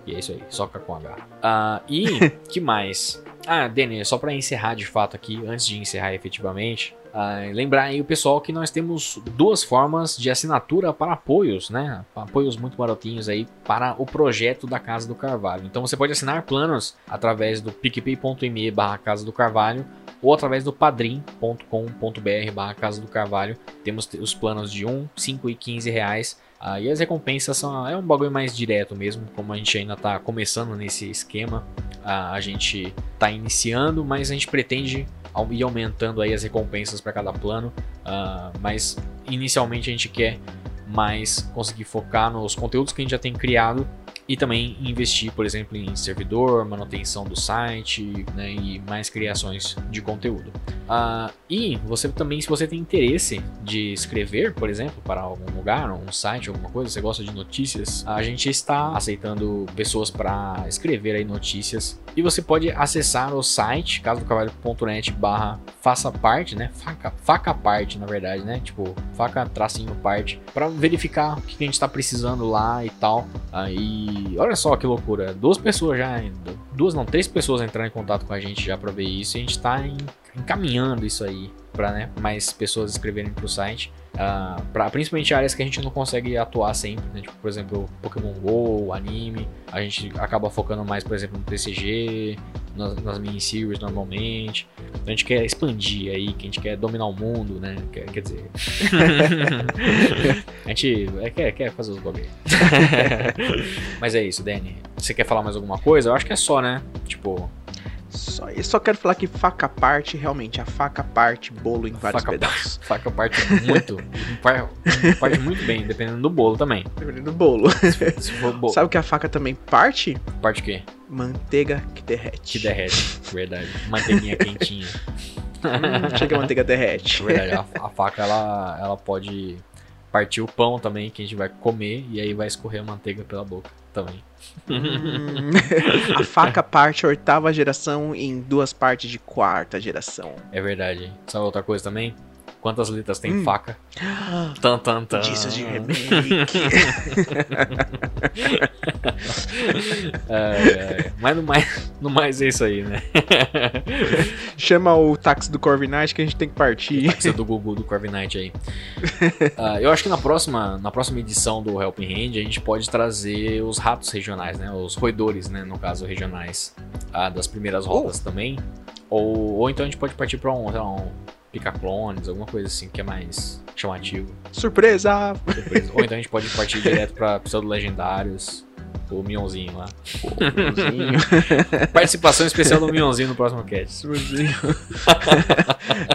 E é isso aí, Soca com H. Ah, e, que mais? Ah, Dani, só pra encerrar de fato aqui, antes de encerrar efetivamente, ah, lembrar aí o pessoal que nós temos duas formas de assinatura para apoios, né? Apoios muito marotinhos aí para o projeto da Casa do Carvalho. Então você pode assinar planos através do picpay.me barra Casa do Carvalho ou através do padrim.com.br barra Casa do Carvalho. Temos os planos de 1, 5 e 15 reais. Ah, e as recompensas são é um bagulho mais direto mesmo, como a gente ainda está começando nesse esquema. Ah, a gente está iniciando, mas a gente pretende ir aumentando aí as recompensas para cada plano. Ah, mas inicialmente a gente quer mais conseguir focar nos conteúdos que a gente já tem criado e também investir, por exemplo, em servidor, manutenção do site né, e mais criações de conteúdo. Ah, e você também, se você tem interesse de escrever, por exemplo, para algum lugar, um site, alguma coisa, você gosta de notícias, a gente está aceitando pessoas para escrever aí notícias e você pode acessar o site casodocavalho.net barra faça parte, né? Faca, faca parte, na verdade, né? Tipo, faca tracinho parte, para verificar o que a gente está precisando lá e tal. Aí, olha só que loucura, duas pessoas já, duas não, três pessoas entraram em contato com a gente já para ver isso e a gente está encaminhando isso aí para né, mais pessoas escreverem para o site. Uh, pra, principalmente áreas que a gente não consegue atuar sempre, né? tipo, por exemplo, Pokémon GO, anime, a gente acaba focando mais, por exemplo, no TCG, nas, nas mini-series normalmente. Então a gente quer expandir aí, que a gente quer dominar o mundo, né? Quer, quer dizer. a gente é, quer, quer fazer os bagulho. Mas é isso, Danny. Você quer falar mais alguma coisa? Eu acho que é só, né? Tipo. Só, eu só quero falar que faca parte, realmente, a faca parte bolo em vários Faca, pedaços. faca parte muito. par- parte muito bem, dependendo do bolo também. Dependendo do bolo. Se for bolo. Sabe o que a faca também parte? Parte o quê? Manteiga que derrete. Que derrete, verdade. Manteiguinha quentinha. Hum, chega a manteiga derrete. Verdade, a, a faca ela, ela pode partir o pão também que a gente vai comer e aí vai escorrer a manteiga pela boca também. Hum, a faca parte a oitava geração em duas partes de quarta geração. É verdade. Sabe outra coisa também? Quantas letras tem Hum. faca? Tan, tan, tan. Indícios de remake. É, é. Mas no mais, no mais é isso aí, né? Chama o táxi do Corvinite que a gente tem que partir. Taxa do Gugu do Corviknight aí. Ah, eu acho que na próxima, na próxima edição do Helping Hand a gente pode trazer os ratos regionais, né? Os roedores, né? No caso, regionais. Ah, das primeiras rodas também. Ou, ou então a gente pode partir pra um, sei lá, um pica-clones, alguma coisa assim que é mais chamativo. Surpresa! Surpresa. ou então a gente pode partir direto pra pseudo-legendários. O Mionzinho lá. Mionzinho. Participação especial do Mionzinho no próximo cast. Mionzinho.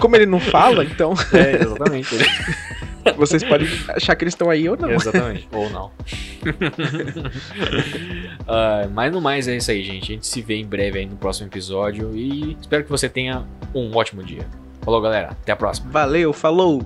Como ele não fala, então É, exatamente. vocês podem achar que eles estão aí ou não. Exatamente. Ou não. Ah, mas no mais é isso aí, gente. A gente se vê em breve aí no próximo episódio. E espero que você tenha um ótimo dia. Falou, galera. Até a próxima. Valeu, falou!